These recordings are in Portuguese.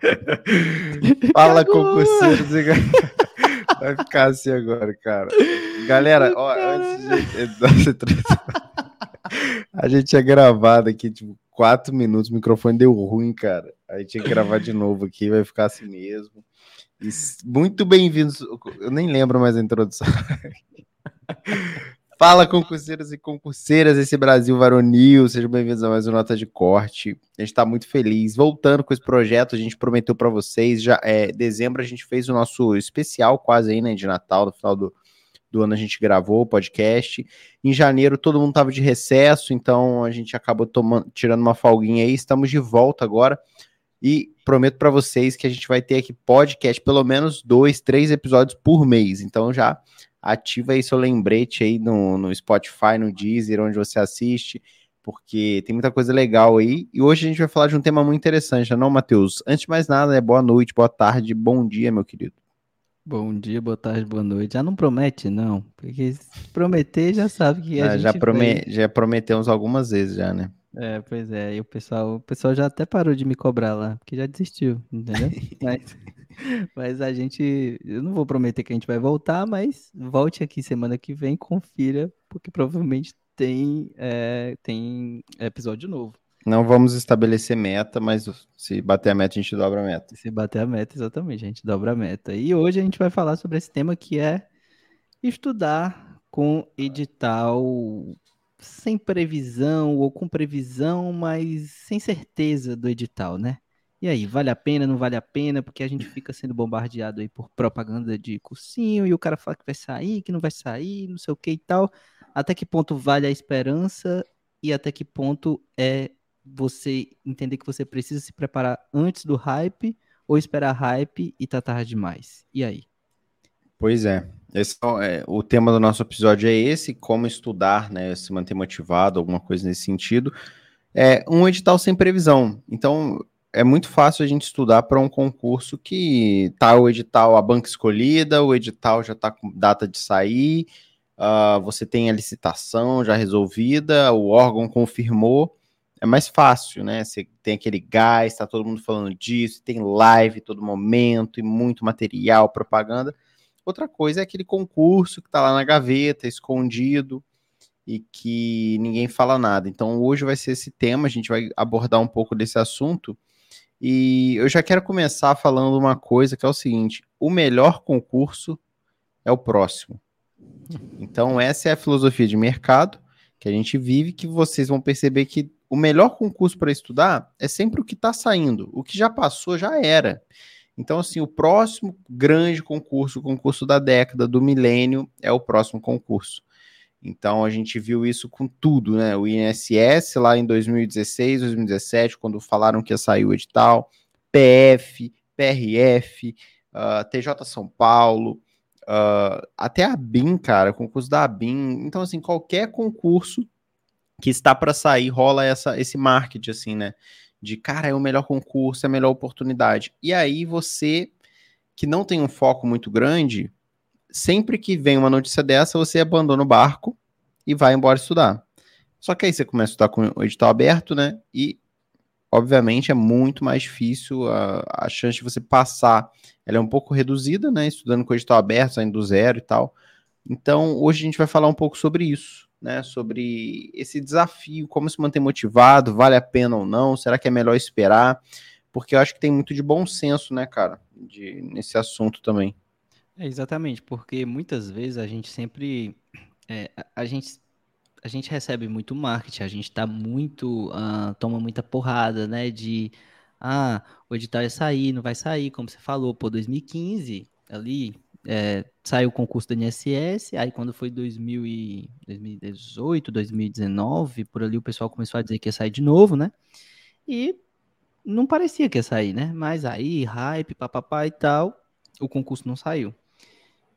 Fala, concurseiros. Vai ficar assim agora, cara. Galera, ó, antes de... A gente tinha gravado aqui, tipo, quatro minutos, o microfone deu ruim, cara. Aí tinha que gravar de novo aqui, vai ficar assim mesmo. E muito bem-vindos. Eu nem lembro mais a introdução. Fala, concurseiros e concurseiras desse Brasil varonil, sejam bem-vindos a mais uma Nota de Corte. A gente está muito feliz. Voltando com esse projeto, a gente prometeu para vocês, já é dezembro a gente fez o nosso especial quase aí, né, de Natal, no final do, do ano a gente gravou o podcast. Em janeiro todo mundo estava de recesso, então a gente acabou tomando, tirando uma folguinha aí, estamos de volta agora. E prometo para vocês que a gente vai ter aqui podcast, pelo menos dois, três episódios por mês. Então já ativa aí seu lembrete aí no, no Spotify, no Deezer, onde você assiste, porque tem muita coisa legal aí. E hoje a gente vai falar de um tema muito interessante, não, Matheus? Antes de mais nada, né, boa noite, boa tarde, bom dia, meu querido. Bom dia, boa tarde, boa noite. Já não promete, não, porque se prometer já sabe que a ah, gente já, prome já prometemos algumas vezes já, né? É, pois é, e o pessoal, o pessoal já até parou de me cobrar lá, porque já desistiu, entendeu? mas, mas a gente, eu não vou prometer que a gente vai voltar, mas volte aqui semana que vem, confira, porque provavelmente tem, é, tem episódio novo. Não vamos estabelecer meta, mas se bater a meta, a gente dobra a meta. Se bater a meta, exatamente, a gente dobra a meta. E hoje a gente vai falar sobre esse tema que é estudar com edital sem previsão ou com previsão, mas sem certeza do edital, né? E aí, vale a pena, não vale a pena? Porque a gente fica sendo bombardeado aí por propaganda de cursinho e o cara fala que vai sair, que não vai sair, não sei o que e tal. Até que ponto vale a esperança e até que ponto é você entender que você precisa se preparar antes do hype ou esperar hype e tá tarde demais? E aí? Pois é. Esse é, o tema do nosso episódio é esse, como estudar, né, se manter motivado, alguma coisa nesse sentido. É um edital sem previsão. Então, é muito fácil a gente estudar para um concurso que tá o edital, a banca escolhida, o edital já está com data de sair, uh, você tem a licitação já resolvida, o órgão confirmou. É mais fácil, né? Você tem aquele gás, está todo mundo falando disso, tem live todo momento e muito material, propaganda. Outra coisa é aquele concurso que está lá na gaveta, escondido e que ninguém fala nada. Então hoje vai ser esse tema, a gente vai abordar um pouco desse assunto. E eu já quero começar falando uma coisa que é o seguinte: o melhor concurso é o próximo. Então, essa é a filosofia de mercado que a gente vive, que vocês vão perceber que o melhor concurso para estudar é sempre o que está saindo. O que já passou já era. Então, assim, o próximo grande concurso, o concurso da década, do milênio, é o próximo concurso. Então, a gente viu isso com tudo, né? O INSS lá em 2016, 2017, quando falaram que ia sair o edital, PF, PRF, uh, TJ São Paulo, uh, até a BIM, cara, concurso da BIM. Então, assim, qualquer concurso que está para sair rola essa, esse marketing, assim, né? de cara, é o melhor concurso, é a melhor oportunidade. E aí você, que não tem um foco muito grande, sempre que vem uma notícia dessa, você abandona o barco e vai embora estudar. Só que aí você começa a estudar com o edital aberto, né? E, obviamente, é muito mais difícil a, a chance de você passar. Ela é um pouco reduzida, né? Estudando com o edital aberto, saindo do zero e tal. Então, hoje a gente vai falar um pouco sobre isso né, sobre esse desafio, como se manter motivado, vale a pena ou não, será que é melhor esperar? Porque eu acho que tem muito de bom senso, né, cara, de, nesse assunto também. É, exatamente, porque muitas vezes a gente sempre. É, a, gente, a gente recebe muito marketing, a gente tá muito. Uh, toma muita porrada, né? De. Ah, o edital ia sair, não vai sair, como você falou, pô, 2015, ali, é, saiu o concurso do INSS, aí quando foi 2000 e 2018, 2019, por ali o pessoal começou a dizer que ia sair de novo, né? E não parecia que ia sair, né? Mas aí, hype, papapá e tal, o concurso não saiu.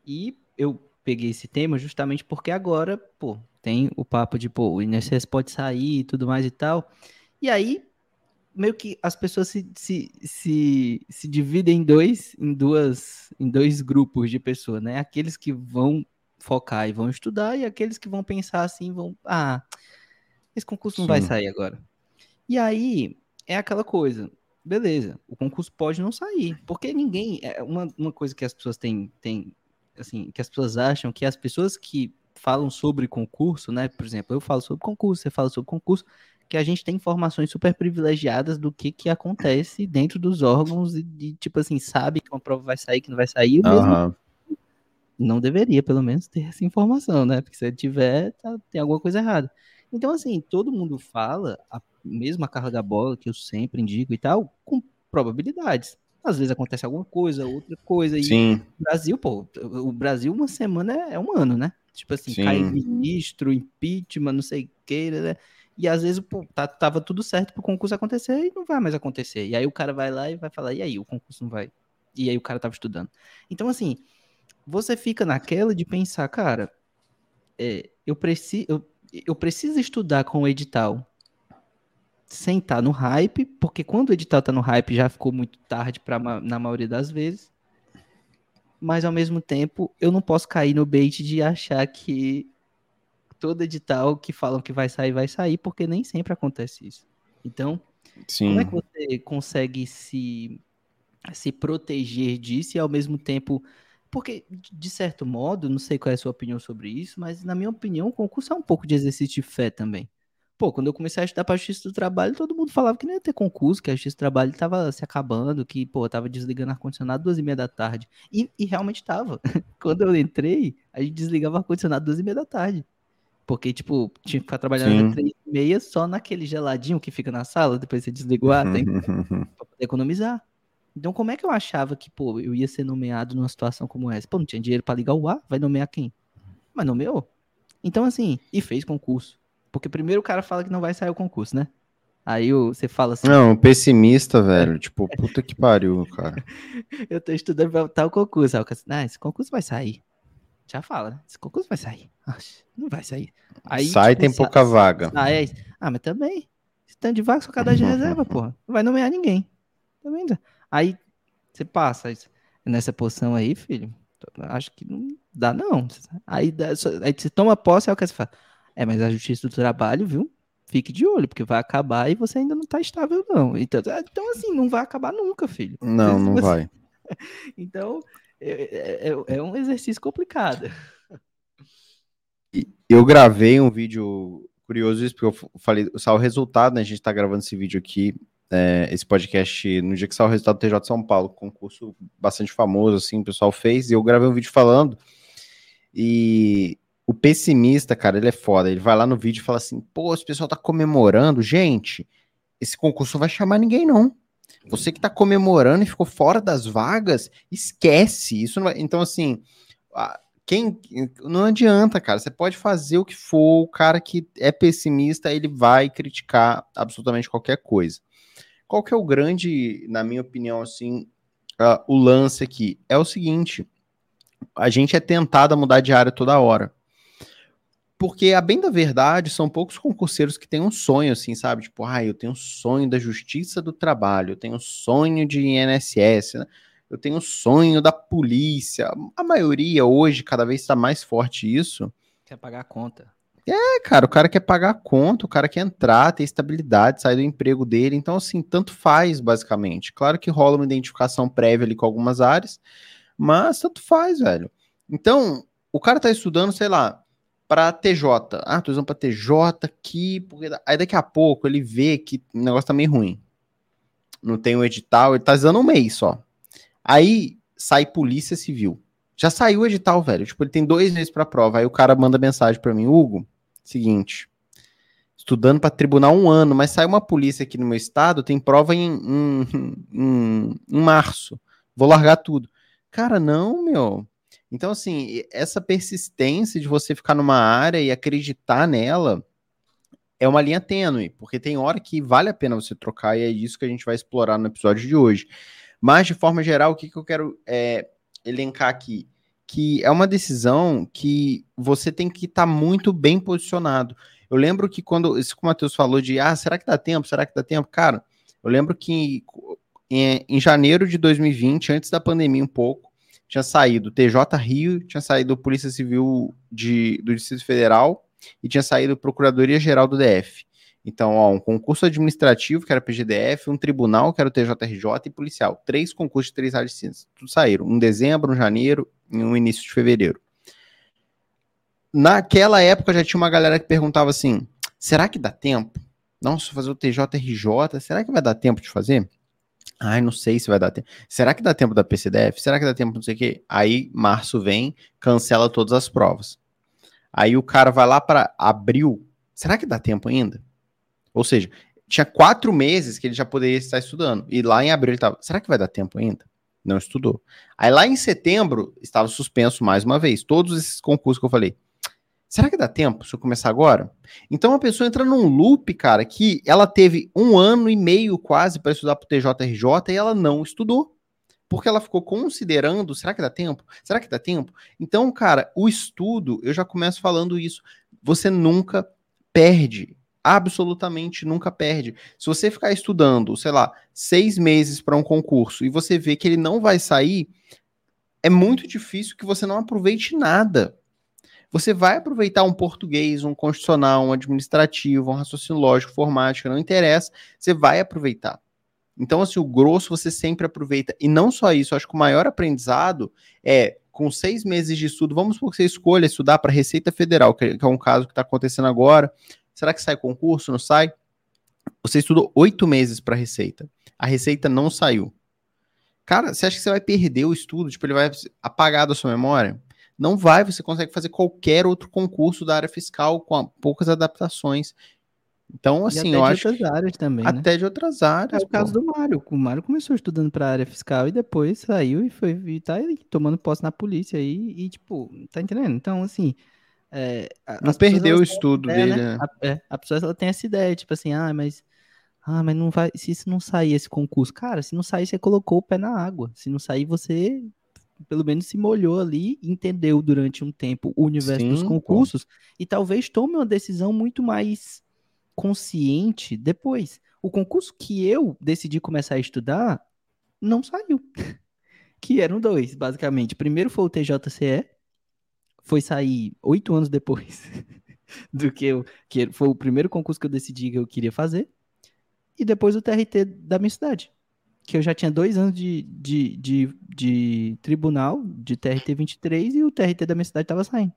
E eu peguei esse tema justamente porque agora, pô, tem o papo de, pô, o INSS pode sair e tudo mais e tal. E aí, meio que as pessoas se, se, se, se dividem em dois, em duas, em dois grupos de pessoas, né? Aqueles que vão focar e vão estudar e aqueles que vão pensar assim, vão, ah, esse concurso não Sim. vai sair agora. E aí é aquela coisa. beleza, o concurso pode não sair, porque ninguém, é uma, uma coisa que as pessoas têm, têm, assim, que as pessoas acham que as pessoas que falam sobre concurso, né, por exemplo, eu falo sobre concurso, você fala sobre concurso, que a gente tem informações super privilegiadas do que que acontece dentro dos órgãos e de, tipo assim, sabe que uma prova vai sair, que não vai sair, mesmo não deveria, pelo menos, ter essa informação, né, porque se tiver, tá, tem alguma coisa errada. Então, assim, todo mundo fala, a mesma carga da bola, que eu sempre indico e tal, com probabilidades. Às vezes acontece alguma coisa, outra coisa. E Sim. o Brasil, pô, o Brasil, uma semana é, é um ano, né? Tipo assim, Sim. cai ministro, impeachment, não sei o que, né? E às vezes, pô, tá, tava tudo certo pro concurso acontecer e não vai mais acontecer. E aí o cara vai lá e vai falar, e aí, o concurso não vai. E aí o cara tava estudando. Então, assim, você fica naquela de pensar, cara, é, eu preciso. Eu, eu preciso estudar com o edital sem estar no hype, porque quando o edital tá no hype já ficou muito tarde para na maioria das vezes. Mas ao mesmo tempo, eu não posso cair no bait de achar que todo edital que falam que vai sair vai sair, porque nem sempre acontece isso. Então, Sim. como é que você consegue se se proteger disso e ao mesmo tempo porque, de certo modo, não sei qual é a sua opinião sobre isso, mas na minha opinião, o concurso é um pouco de exercício de fé também. Pô, quando eu comecei a estudar para a Justiça do Trabalho, todo mundo falava que não ia ter concurso, que a Justiça do Trabalho estava se acabando, que, pô, tava desligando ar-condicionado duas e meia da tarde. E, e realmente estava. quando eu entrei, a gente desligava ar-condicionado duas e meia da tarde. Porque, tipo, tinha que ficar trabalhando três e meia só naquele geladinho que fica na sala, depois você desligou o ar, tem pra poder economizar. Então, como é que eu achava que, pô, eu ia ser nomeado numa situação como essa? Pô, não tinha dinheiro para ligar o ar, vai nomear quem? Mas nomeou. Então, assim, e fez concurso. Porque primeiro o cara fala que não vai sair o concurso, né? Aí você fala assim. Não, pessimista, velho. tipo, puta que pariu, cara. eu tô estudando pra tal concurso. Aí o cara assim, ah, esse concurso vai sair. Já fala, né? Esse concurso vai sair. não vai sair. Aí, sai, tipo, tem pouca vaga. Ah, é ah, mas também. Esse tanto de vaga só cada de reserva, porra. Não vai nomear ninguém. Tá vendo? Aí você passa nessa poção aí, filho. Acho que não dá, não. Aí, dá, aí você toma posse, aí o que você fala? É, mas a justiça do trabalho, viu? Fique de olho, porque vai acabar e você ainda não tá estável, não. Então, é, então assim, não vai acabar nunca, filho. Não, não você... vai. então, é, é, é um exercício complicado. Eu gravei um vídeo curioso isso, porque eu falei, só o resultado, né? A gente tá gravando esse vídeo aqui é, esse podcast no dia que saiu o resultado do TJ de São Paulo, concurso bastante famoso, assim, o pessoal fez, e eu gravei um vídeo falando, e o pessimista, cara, ele é foda, ele vai lá no vídeo e fala assim, pô, esse pessoal tá comemorando, gente, esse concurso não vai chamar ninguém, não. Você que tá comemorando e ficou fora das vagas, esquece, isso vai... Então, assim, quem não adianta, cara. Você pode fazer o que for, o cara que é pessimista, ele vai criticar absolutamente qualquer coisa. Qual que é o grande, na minha opinião, assim, uh, o lance aqui? É o seguinte, a gente é tentado a mudar de área toda hora. Porque, a bem da verdade, são poucos concurseiros que têm um sonho, assim, sabe? Tipo, ah, eu tenho um sonho da justiça do trabalho, eu tenho um sonho de INSS, né? eu tenho um sonho da polícia. A maioria hoje, cada vez está mais forte isso. Quer pagar a conta. É, cara, o cara quer pagar a conta, o cara quer entrar, ter estabilidade, sair do emprego dele. Então, assim, tanto faz, basicamente. Claro que rola uma identificação prévia ali com algumas áreas, mas tanto faz, velho. Então, o cara tá estudando, sei lá, para TJ. Ah, tô usando para TJ aqui, porque aí daqui a pouco ele vê que o negócio tá meio ruim. Não tem um edital, ele tá usando um mês só. Aí sai Polícia Civil. Já saiu o edital, velho. Tipo, ele tem dois meses para prova. Aí o cara manda mensagem para mim, Hugo, Seguinte, estudando para tribunal um ano, mas sai uma polícia aqui no meu estado, tem prova em, em, em, em março. Vou largar tudo. Cara, não, meu. Então, assim, essa persistência de você ficar numa área e acreditar nela é uma linha tênue, porque tem hora que vale a pena você trocar, e é isso que a gente vai explorar no episódio de hoje. Mas, de forma geral, o que, que eu quero é, elencar aqui? que é uma decisão que você tem que estar tá muito bem posicionado. Eu lembro que quando, isso que o Matheus falou de, ah, será que dá tempo? Será que dá tempo? Cara, eu lembro que em, em janeiro de 2020, antes da pandemia um pouco, tinha saído TJ Rio, tinha saído Polícia Civil de, do Distrito Federal e tinha saído Procuradoria Geral do DF. Então, ó, um concurso administrativo, que era PGDF, um tribunal, que era o TJRJ, e policial. Três concursos de três áreas de. Tudo saíram. Um dezembro, um janeiro e um início de fevereiro. Naquela época já tinha uma galera que perguntava assim: será que dá tempo? Nossa, fazer o TJRJ, será que vai dar tempo de fazer? Ai, não sei se vai dar tempo. Será que dá tempo da PCDF? Será que dá tempo não sei o quê? Aí março vem, cancela todas as provas. Aí o cara vai lá para abril. Será que dá tempo ainda? Ou seja, tinha quatro meses que ele já poderia estar estudando. E lá em abril ele estava. Será que vai dar tempo ainda? Não estudou. Aí lá em setembro estava suspenso mais uma vez. Todos esses concursos que eu falei. Será que dá tempo se eu começar agora? Então a pessoa entra num loop, cara, que ela teve um ano e meio quase para estudar para o TJRJ e ela não estudou. Porque ela ficou considerando, será que dá tempo? Será que dá tempo? Então, cara, o estudo, eu já começo falando isso, você nunca perde absolutamente nunca perde. Se você ficar estudando, sei lá, seis meses para um concurso e você vê que ele não vai sair, é muito difícil que você não aproveite nada. Você vai aproveitar um português, um constitucional, um administrativo, um raciocínio lógico, informática, não interessa, você vai aproveitar. Então, assim, o grosso você sempre aproveita. E não só isso, acho que o maior aprendizado é, com seis meses de estudo, vamos supor que você escolha estudar para Receita Federal, que é um caso que está acontecendo agora. Será que sai concurso? Não sai? Você estudou oito meses para Receita. A Receita não saiu. Cara, você acha que você vai perder o estudo? Tipo, ele vai apagar da sua memória? Não vai, você consegue fazer qualquer outro concurso da área fiscal com poucas adaptações. Então, assim, eu acho. Até de outras áreas também. Né? Até né? de outras áreas. É o pô. caso do Mário. O Mário começou estudando para a área fiscal e depois saiu e foi e tá aí, tomando posse na polícia aí e, tipo, tá entendendo? Então, assim. É, não perdeu o estudo ideia, dele, né? né? A, é, a pessoa ela tem essa ideia, tipo assim, ah, mas. Ah, mas não vai. Se isso não sair esse concurso, cara, se não sair, você colocou o pé na água. Se não sair, você pelo menos se molhou ali, entendeu durante um tempo o universo Sim, dos concursos pô. e talvez tome uma decisão muito mais consciente depois. O concurso que eu decidi começar a estudar não saiu. que eram dois, basicamente. Primeiro foi o TJCE, foi sair oito anos depois do que eu. Que foi o primeiro concurso que eu decidi que eu queria fazer. E depois o TRT da minha cidade que eu já tinha dois anos de, de, de, de tribunal, de TRT 23, e o TRT da minha cidade estava saindo.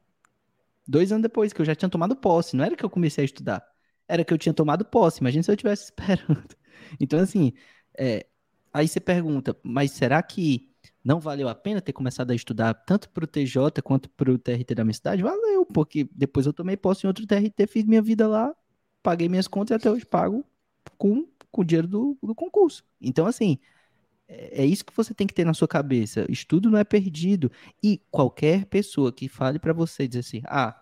Dois anos depois, que eu já tinha tomado posse. Não era que eu comecei a estudar, era que eu tinha tomado posse. Imagina se eu estivesse esperando. Então, assim, é, aí você pergunta, mas será que não valeu a pena ter começado a estudar tanto para o TJ quanto para o TRT da minha cidade? Valeu, porque depois eu tomei posse em outro TRT, fiz minha vida lá, paguei minhas contas e até hoje pago com com o dinheiro do, do concurso. Então, assim, é, é isso que você tem que ter na sua cabeça. Estudo não é perdido. E qualquer pessoa que fale para você dizer assim, ah,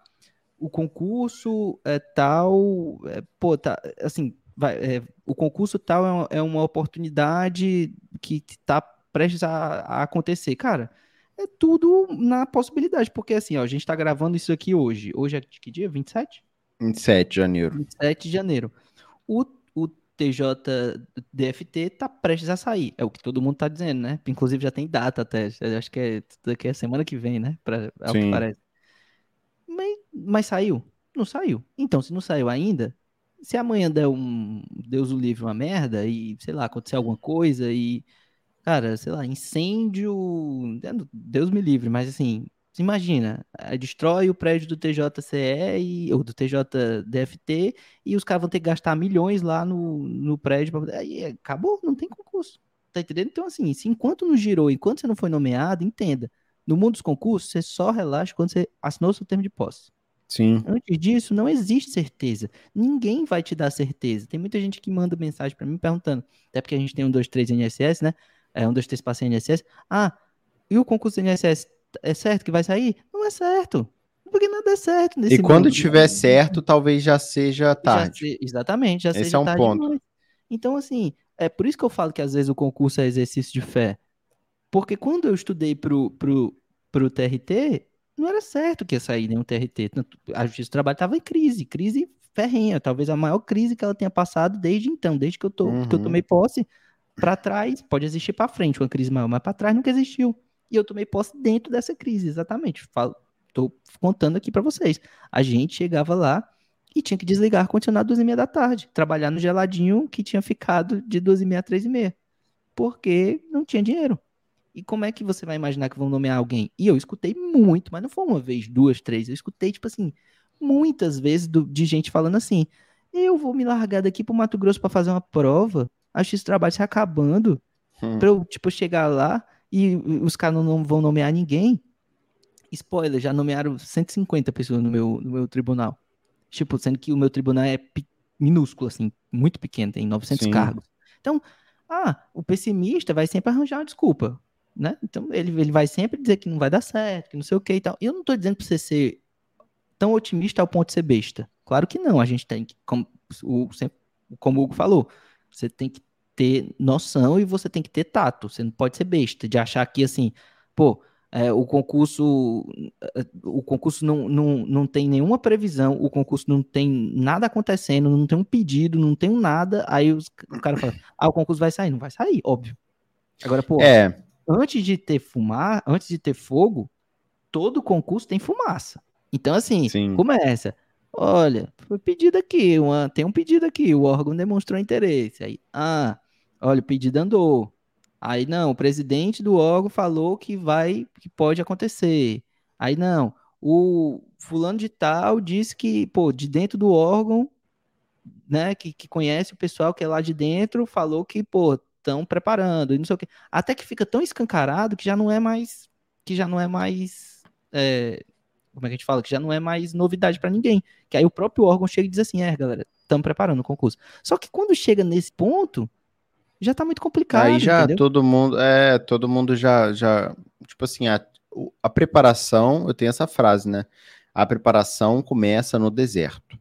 o concurso é tal, é, pô, tá, assim, vai, é, o concurso tal é uma, é uma oportunidade que está prestes a, a, acontecer. Cara, é tudo na possibilidade, porque assim, ó, a gente está gravando isso aqui hoje. Hoje é que dia? 27? 27 de janeiro. 27 de janeiro. O, o TJDFT tá prestes a sair. É o que todo mundo tá dizendo, né? Inclusive já tem data até. Acho que é daqui a semana que vem, né? Pra, é o que parece. Mas, mas saiu? Não saiu. Então, se não saiu ainda, se amanhã der um. Deus o livre, uma merda, e, sei lá, acontecer alguma coisa e. Cara, sei lá, incêndio. Deus me livre, mas assim, Imagina, destrói o prédio do TJCE e, ou do TJDFT e os caras vão ter que gastar milhões lá no, no prédio. Pra, aí acabou, não tem concurso. Tá entendendo? Então, assim, se enquanto não girou, enquanto você não foi nomeado, entenda. No mundo dos concursos, você só relaxa quando você assinou seu termo de posse. Sim. Antes disso, não existe certeza. Ninguém vai te dar certeza. Tem muita gente que manda mensagem para mim perguntando, até porque a gente tem um 2, 3 NSS, né? É um 2, 3 passe NSS. Ah, e o concurso NSS é certo que vai sair? Não é certo. Porque nada é certo nesse E quando mundo. tiver certo, talvez já seja tarde. Já exatamente, já Esse seja é um ponto. Demais. Então, assim, é por isso que eu falo que às vezes o concurso é exercício de fé. Porque quando eu estudei pro, pro, pro TRT, não era certo que ia sair nenhum TRT. A Justiça do Trabalho estava em crise, crise ferrenha, talvez a maior crise que ela tenha passado desde então, desde que eu, tô, uhum. que eu tomei posse. Para trás, pode existir para frente uma crise maior, mas para trás nunca existiu. E eu tomei posse dentro dessa crise, exatamente. Falo, tô contando aqui para vocês. A gente chegava lá e tinha que desligar ar-condicionado duas e meia da tarde, trabalhar no geladinho que tinha ficado de duas e meia a três e meia, porque não tinha dinheiro. E como é que você vai imaginar que vão nomear alguém? E eu escutei muito, mas não foi uma vez, duas, três. Eu escutei, tipo assim, muitas vezes do, de gente falando assim: eu vou me largar daqui pro Mato Grosso para fazer uma prova, acho esse trabalho se acabando, hum. pra eu, tipo, chegar lá e os caras não vão nomear ninguém. Spoiler, já nomearam 150 pessoas no meu, no meu tribunal. Tipo, sendo que o meu tribunal é minúsculo, assim, muito pequeno, tem 900 Sim. cargos. Então, ah, o pessimista vai sempre arranjar uma desculpa né? Então ele, ele vai sempre dizer que não vai dar certo, que não sei o que e tal. E eu não estou dizendo para você ser tão otimista ao ponto de ser besta. Claro que não. A gente tem que, como o, como o Hugo falou, você tem que ter noção e você tem que ter tato. Você não pode ser besta de achar que assim, pô, é, o concurso o concurso não, não, não tem nenhuma previsão, o concurso não tem nada acontecendo, não tem um pedido, não tem um nada, aí os, o cara fala, ah, o concurso vai sair, não vai sair, óbvio. Agora, pô, é antes de ter fumar, antes de ter fogo, todo concurso tem fumaça. Então, assim, Sim. começa. Olha, foi pedido aqui, uma, tem um pedido aqui, o órgão demonstrou interesse. Aí, ah, olha, o pedido andou. Aí, não, o presidente do órgão falou que vai, que pode acontecer. Aí, não, o fulano de tal disse que, pô, de dentro do órgão, né, que, que conhece o pessoal que é lá de dentro, falou que, pô, estão preparando e não sei o quê. Até que fica tão escancarado que já não é mais que já não é mais é, como é que a gente fala? Que já não é mais novidade para ninguém. Que aí o próprio órgão chega e diz assim: é, galera, estamos preparando o concurso. Só que quando chega nesse ponto, já tá muito complicado. Aí já entendeu? todo mundo, é, todo mundo já, já tipo assim, a, a preparação, eu tenho essa frase, né? A preparação começa no deserto.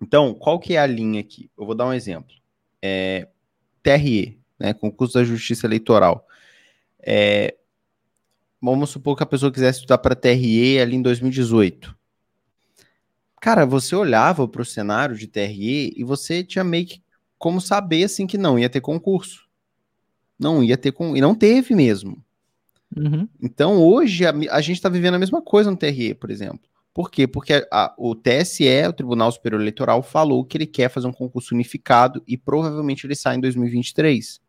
Então, qual que é a linha aqui? Eu vou dar um exemplo. É, TRE, né, concurso da Justiça Eleitoral. É, vamos supor que a pessoa quisesse estudar para TRE ali em 2018. Cara, você olhava para o cenário de TRE e você tinha meio que como saber assim que não ia ter concurso. Não ia ter com e não teve mesmo. Uhum. Então hoje a, a gente está vivendo a mesma coisa no TRE, por exemplo. Por quê? Porque a, a, o TSE, o Tribunal Superior Eleitoral, falou que ele quer fazer um concurso unificado e provavelmente ele sai em 2023.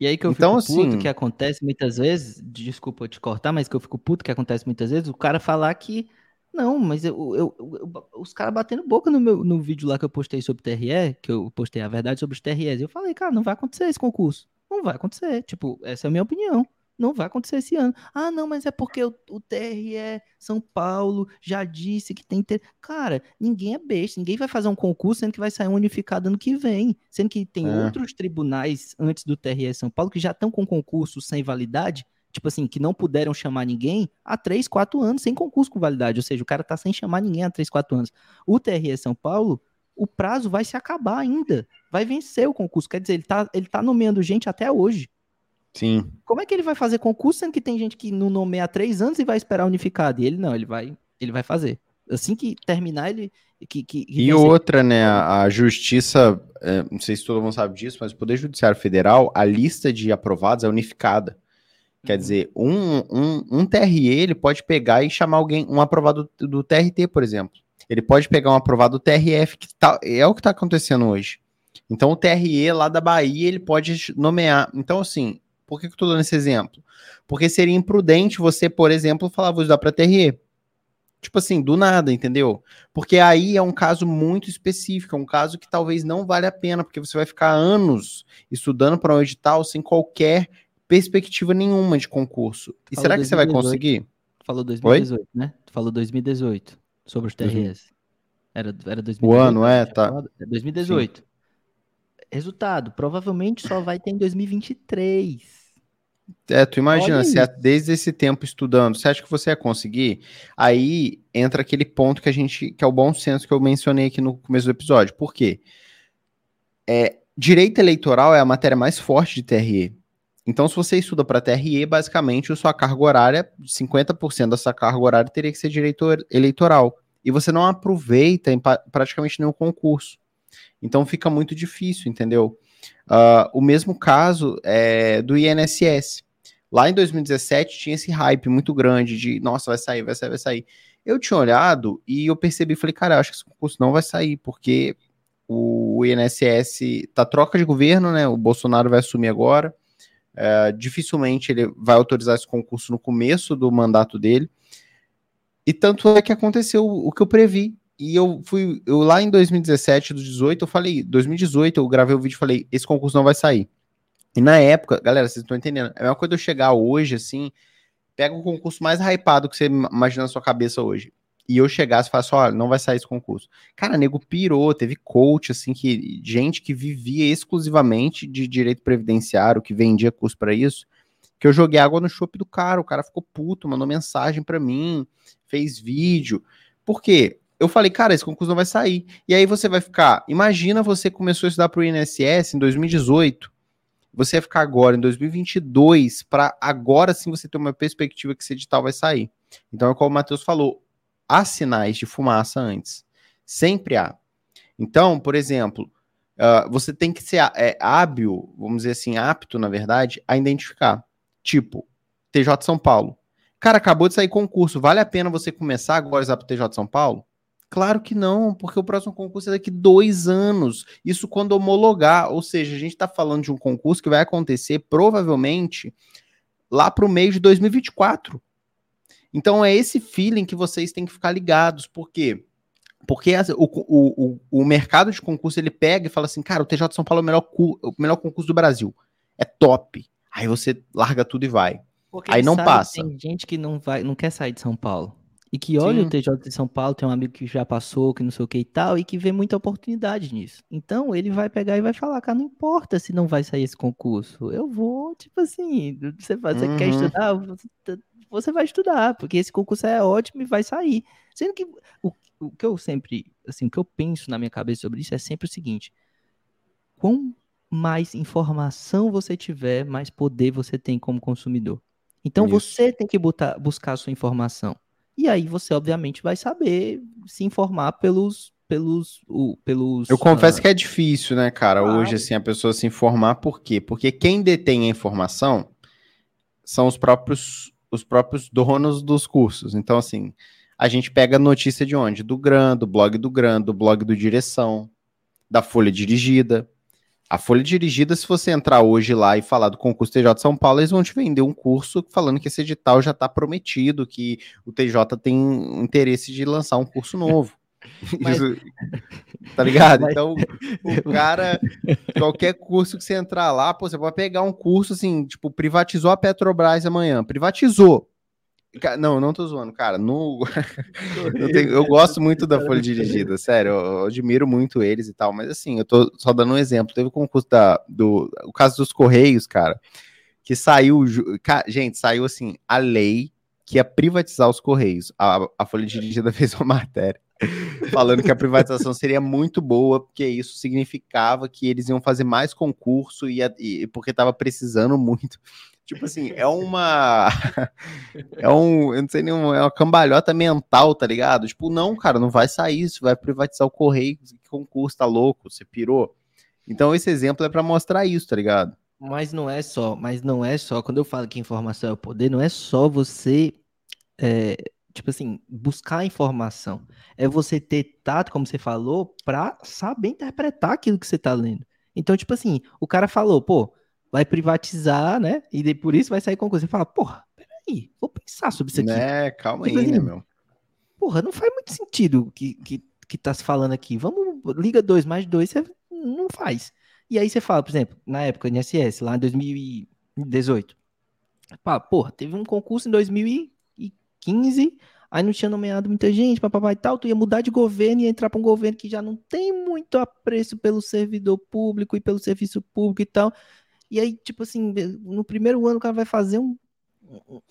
E aí que eu então, fico puto assim... que acontece muitas vezes, desculpa te cortar, mas que eu fico puto que acontece muitas vezes, o cara falar que não, mas eu, eu, eu os caras batendo boca no meu no vídeo lá que eu postei sobre TRE, que eu postei a verdade sobre os TREs, eu falei, cara, não vai acontecer esse concurso. Não vai acontecer. Tipo, essa é a minha opinião. Não vai acontecer esse ano. Ah, não, mas é porque o, o TRE São Paulo já disse que tem. Ter... Cara, ninguém é besta. Ninguém vai fazer um concurso sendo que vai sair um unificado ano que vem. Sendo que tem é. outros tribunais antes do TRE São Paulo que já estão com concurso sem validade. Tipo assim, que não puderam chamar ninguém há 3, 4 anos sem concurso com validade. Ou seja, o cara tá sem chamar ninguém há 3, 4 anos. O TRE São Paulo, o prazo vai se acabar ainda. Vai vencer o concurso. Quer dizer, ele tá, ele tá nomeando gente até hoje. Sim. Como é que ele vai fazer concurso sendo que tem gente que não nomeia há três anos e vai esperar unificado? E ele não, ele vai, ele vai fazer. Assim que terminar, ele. Que, que, que e outra, né? A, a justiça, é, não sei se todo mundo sabe disso, mas o Poder Judiciário Federal, a lista de aprovados é unificada. Quer dizer, um, um, um TRE ele pode pegar e chamar alguém, um aprovado do, TRT, por exemplo. Ele pode pegar um aprovado do TRF, que tá, é o que está acontecendo hoje. Então, o TRE lá da Bahia, ele pode nomear. Então, assim, por que, que eu estou dando esse exemplo? Porque seria imprudente você, por exemplo, falar, vou estudar para TRE. Tipo assim, do nada, entendeu? Porque aí é um caso muito específico, é um caso que talvez não vale a pena, porque você vai ficar anos estudando para um edital sem qualquer perspectiva nenhuma de concurso. E será que 2018. você vai conseguir? Falou 2018, Oi? né? Falou 2018 sobre os TREs. Era, era 2018. O ano, é, tá. 2018. Sim. Resultado, provavelmente só vai ter em 2023. É, tu imagina, se é desde esse tempo estudando, você acha que você ia conseguir? Aí entra aquele ponto que a gente, que é o bom senso que eu mencionei aqui no começo do episódio. Por quê? É, direito eleitoral é a matéria mais forte de TRE. Então, se você estuda para TRE, basicamente, a sua carga horária, 50% da sua carga horária teria que ser direito eleitoral. E você não aproveita em praticamente nenhum concurso. Então fica muito difícil, entendeu? Uh, o mesmo caso é do INSS. Lá em 2017 tinha esse hype muito grande de, nossa, vai sair, vai sair, vai sair. Eu tinha olhado e eu percebi, falei, cara, acho que esse concurso não vai sair, porque o INSS tá troca de governo, né? O Bolsonaro vai assumir agora. É, dificilmente ele vai autorizar esse concurso no começo do mandato dele. E tanto é que aconteceu o que eu previ. E eu fui, eu lá em 2017, do 18, eu falei, 2018 eu gravei o vídeo e falei, esse concurso não vai sair. E na época, galera, vocês estão entendendo, é a mesma coisa eu chegar hoje, assim, pega o concurso mais hypado que você imagina na sua cabeça hoje e eu chegasse e falasse, olha, não vai sair esse concurso. Cara, nego pirou, teve coach, assim, que gente que vivia exclusivamente de direito previdenciário, que vendia curso para isso, que eu joguei água no chope do cara, o cara ficou puto, mandou mensagem para mim, fez vídeo. Por quê? Eu falei, cara, esse concurso não vai sair. E aí você vai ficar, imagina você começou a estudar pro INSS em 2018, você vai ficar agora em 2022 para agora sim você ter uma perspectiva que esse edital vai sair. Então é como o Matheus falou, há sinais de fumaça antes. Sempre há. Então, por exemplo, uh, você tem que ser é, hábil, vamos dizer assim, apto, na verdade, a identificar. Tipo, TJ São Paulo. Cara, acabou de sair concurso. Vale a pena você começar agora a usar para TJ São Paulo? Claro que não, porque o próximo concurso é daqui dois anos. Isso quando homologar. Ou seja, a gente está falando de um concurso que vai acontecer provavelmente lá para o meio de 2024. Então é esse feeling que vocês têm que ficar ligados, por quê? Porque o, o, o, mercado de concurso ele pega e fala assim, cara, o TJ São Paulo é o melhor, o melhor concurso do Brasil. É top. Aí você larga tudo e vai. Porque Aí não passa. Tem gente que não vai, não quer sair de São Paulo. E que olha Sim. o TJ de São Paulo, tem um amigo que já passou, que não sei o que e tal, e que vê muita oportunidade nisso. Então ele vai pegar e vai falar, cara, não importa se não vai sair esse concurso. Eu vou, tipo assim, você, você uhum. quer estudar, você tá você vai estudar, porque esse concurso é ótimo e vai sair. Sendo que o, o que eu sempre, assim, o que eu penso na minha cabeça sobre isso é sempre o seguinte: quão mais informação você tiver, mais poder você tem como consumidor. Então isso. você tem que botar, buscar a sua informação. E aí você, obviamente, vai saber se informar pelos. Pelos, o, pelos. Eu confesso uh... que é difícil, né, cara? Claro. Hoje, assim, a pessoa se informar, por quê? Porque quem detém a informação são os próprios os próprios donos dos cursos. Então, assim, a gente pega notícia de onde? Do GRAN, do blog do GRAN, do blog do Direção, da Folha Dirigida. A Folha Dirigida, se você entrar hoje lá e falar do concurso TJ São Paulo, eles vão te vender um curso falando que esse edital já está prometido, que o TJ tem interesse de lançar um curso novo. Mas... tá ligado? Então, o cara, qualquer curso que você entrar lá, pô, você pode pegar um curso assim, tipo, privatizou a Petrobras amanhã. Privatizou. Não, não tô zoando, cara. No... eu, tenho, eu, gosto muito da Folha Dirigida, sério. Eu, admiro muito eles e tal, mas assim, eu tô só dando um exemplo. Teve o concurso da, do o caso dos Correios, cara, que saiu. Gente, saiu assim, a lei que ia privatizar os Correios. A, a Folha Dirigida fez uma matéria falando que a privatização seria muito boa, porque isso significava que eles iam fazer mais concurso e, e porque estava precisando muito. Tipo assim, é uma. É um. Eu não sei nem, é uma cambalhota mental, tá ligado? Tipo, não, cara, não vai sair isso, vai privatizar o correio, que concurso, tá louco, você pirou. Então, esse exemplo é para mostrar isso, tá ligado? Mas não é só, mas não é só. Quando eu falo que informação é o poder, não é só você é, tipo assim, buscar informação. É você ter tato, como você falou, para saber interpretar aquilo que você tá lendo. Então, tipo assim, o cara falou, pô, vai privatizar, né? E por isso vai sair concurso. Você fala, porra, peraí, vou pensar sobre isso aqui. É, calma tipo aí, né, assim, né, meu? Porra, não faz muito sentido o que, que, que tá se falando aqui. Vamos, liga dois mais dois, você não faz. E aí você fala, por exemplo, na época do INSS, lá em 2018. Fala, porra, teve um concurso em 2000 15, aí não tinha nomeado muita gente, papapá e tal, tu ia mudar de governo e entrar para um governo que já não tem muito apreço pelo servidor público e pelo serviço público e tal. E aí, tipo assim, no primeiro ano o cara vai fazer um,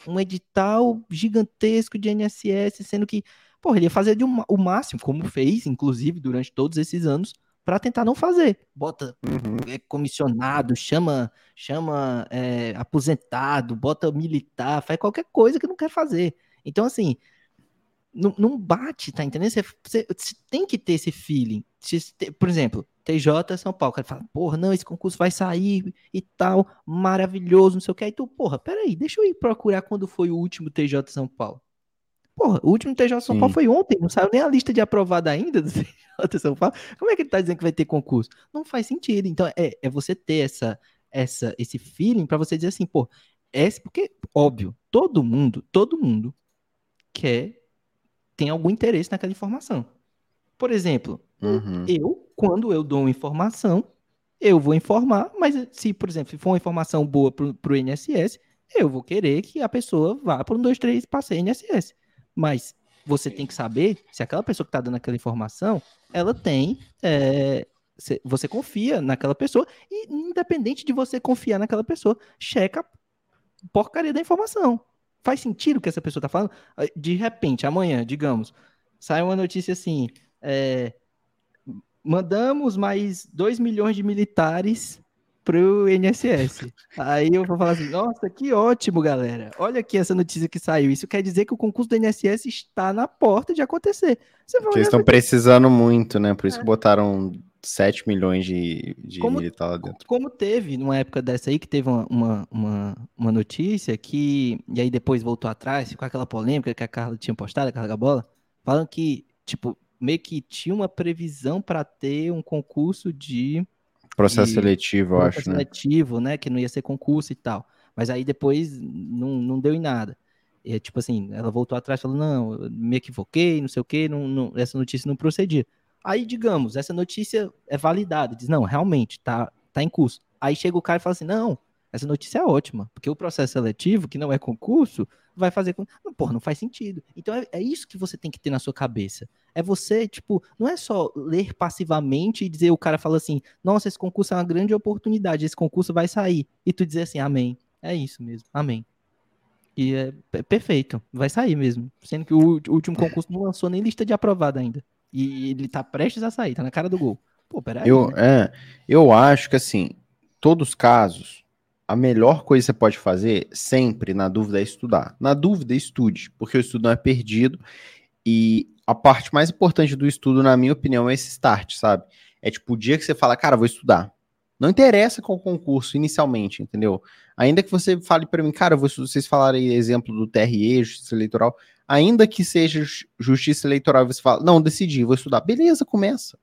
um edital gigantesco de NSS, sendo que, porra, ele ia fazer de um, o máximo, como fez, inclusive, durante todos esses anos, para tentar não fazer. Bota uhum. é, comissionado, chama chama é, aposentado, bota militar, faz qualquer coisa que não quer fazer. Então, assim, não, não bate, tá entendendo? Você, você, você, tem que ter esse feeling. por exemplo, TJ São Paulo, o cara fala, porra, não, esse concurso vai sair e tal, maravilhoso, não sei o que. Aí tu, porra, peraí, deixa eu ir procurar quando foi o último TJ São Paulo. Porra, o último TJ São Sim. Paulo foi ontem, não saiu nem a lista de aprovada ainda do TJ São Paulo. Como é que ele tá dizendo que vai ter concurso? Não faz sentido. Então, é, é você ter essa, essa, esse feeling para você dizer assim, pô, é porque, óbvio, todo mundo, todo mundo quer, tem algum interesse naquela informação. Por exemplo, uhum. eu, quando eu dou uma informação, eu vou informar, mas se, por exemplo, se for uma informação boa para o INSS, eu vou querer que a pessoa vá para um, dois, três, passe INSS. Mas você tem que saber se aquela pessoa que está dando aquela informação, ela tem. É, você confia naquela pessoa, e independente de você confiar naquela pessoa, checa a porcaria da informação. Faz sentido o que essa pessoa está falando? De repente, amanhã, digamos, sai uma notícia assim: é, mandamos mais 2 milhões de militares pro INSS. Aí eu vou falar assim, nossa, que ótimo, galera. Olha aqui essa notícia que saiu. Isso quer dizer que o concurso do INSS está na porta de acontecer. Você Porque eles estão precisando muito, né? Por isso é. que botaram 7 milhões de, de como, militar lá dentro. Como teve, numa época dessa aí, que teve uma, uma, uma, uma, notícia que. E aí depois voltou atrás, com aquela polêmica que a Carla tinha postado, a Carla Bola, falando que, tipo, meio que tinha uma previsão para ter um concurso de Processo seletivo, eu acho, né? seletivo, né? Que não ia ser concurso e tal. Mas aí depois não, não deu em nada. E, tipo assim, ela voltou atrás falou, não, me equivoquei, não sei o quê, não, não, essa notícia não procedia. Aí, digamos, essa notícia é validada, diz, não, realmente, tá, tá em curso. Aí chega o cara e fala assim, não, essa notícia é ótima, porque o processo seletivo, que não é concurso, vai fazer com. Porra, não faz sentido. Então é, é, isso que você tem que ter na sua cabeça. É você, tipo, não é só ler passivamente e dizer, o cara fala assim, nossa, esse concurso é uma grande oportunidade, esse concurso vai sair. E tu dizer assim, amém. É isso mesmo, amém. E é, é perfeito, vai sair mesmo. Sendo que o último concurso não lançou nem lista de aprovado ainda. E ele tá prestes a sair, tá na cara do gol. Pô, peraí. Eu, né? é, eu acho que assim, todos os casos, a melhor coisa que você pode fazer, sempre, na dúvida, é estudar. Na dúvida, estude, porque o estudo não é perdido. E a parte mais importante do estudo, na minha opinião, é esse start, sabe? É tipo o dia que você fala, cara, vou estudar. Não interessa qual concurso inicialmente, entendeu? Ainda que você fale para mim, cara, vocês falarem exemplo do TRE, Justiça Eleitoral, ainda que seja Justiça Eleitoral, você fala, não, decidi, vou estudar. Beleza, começa.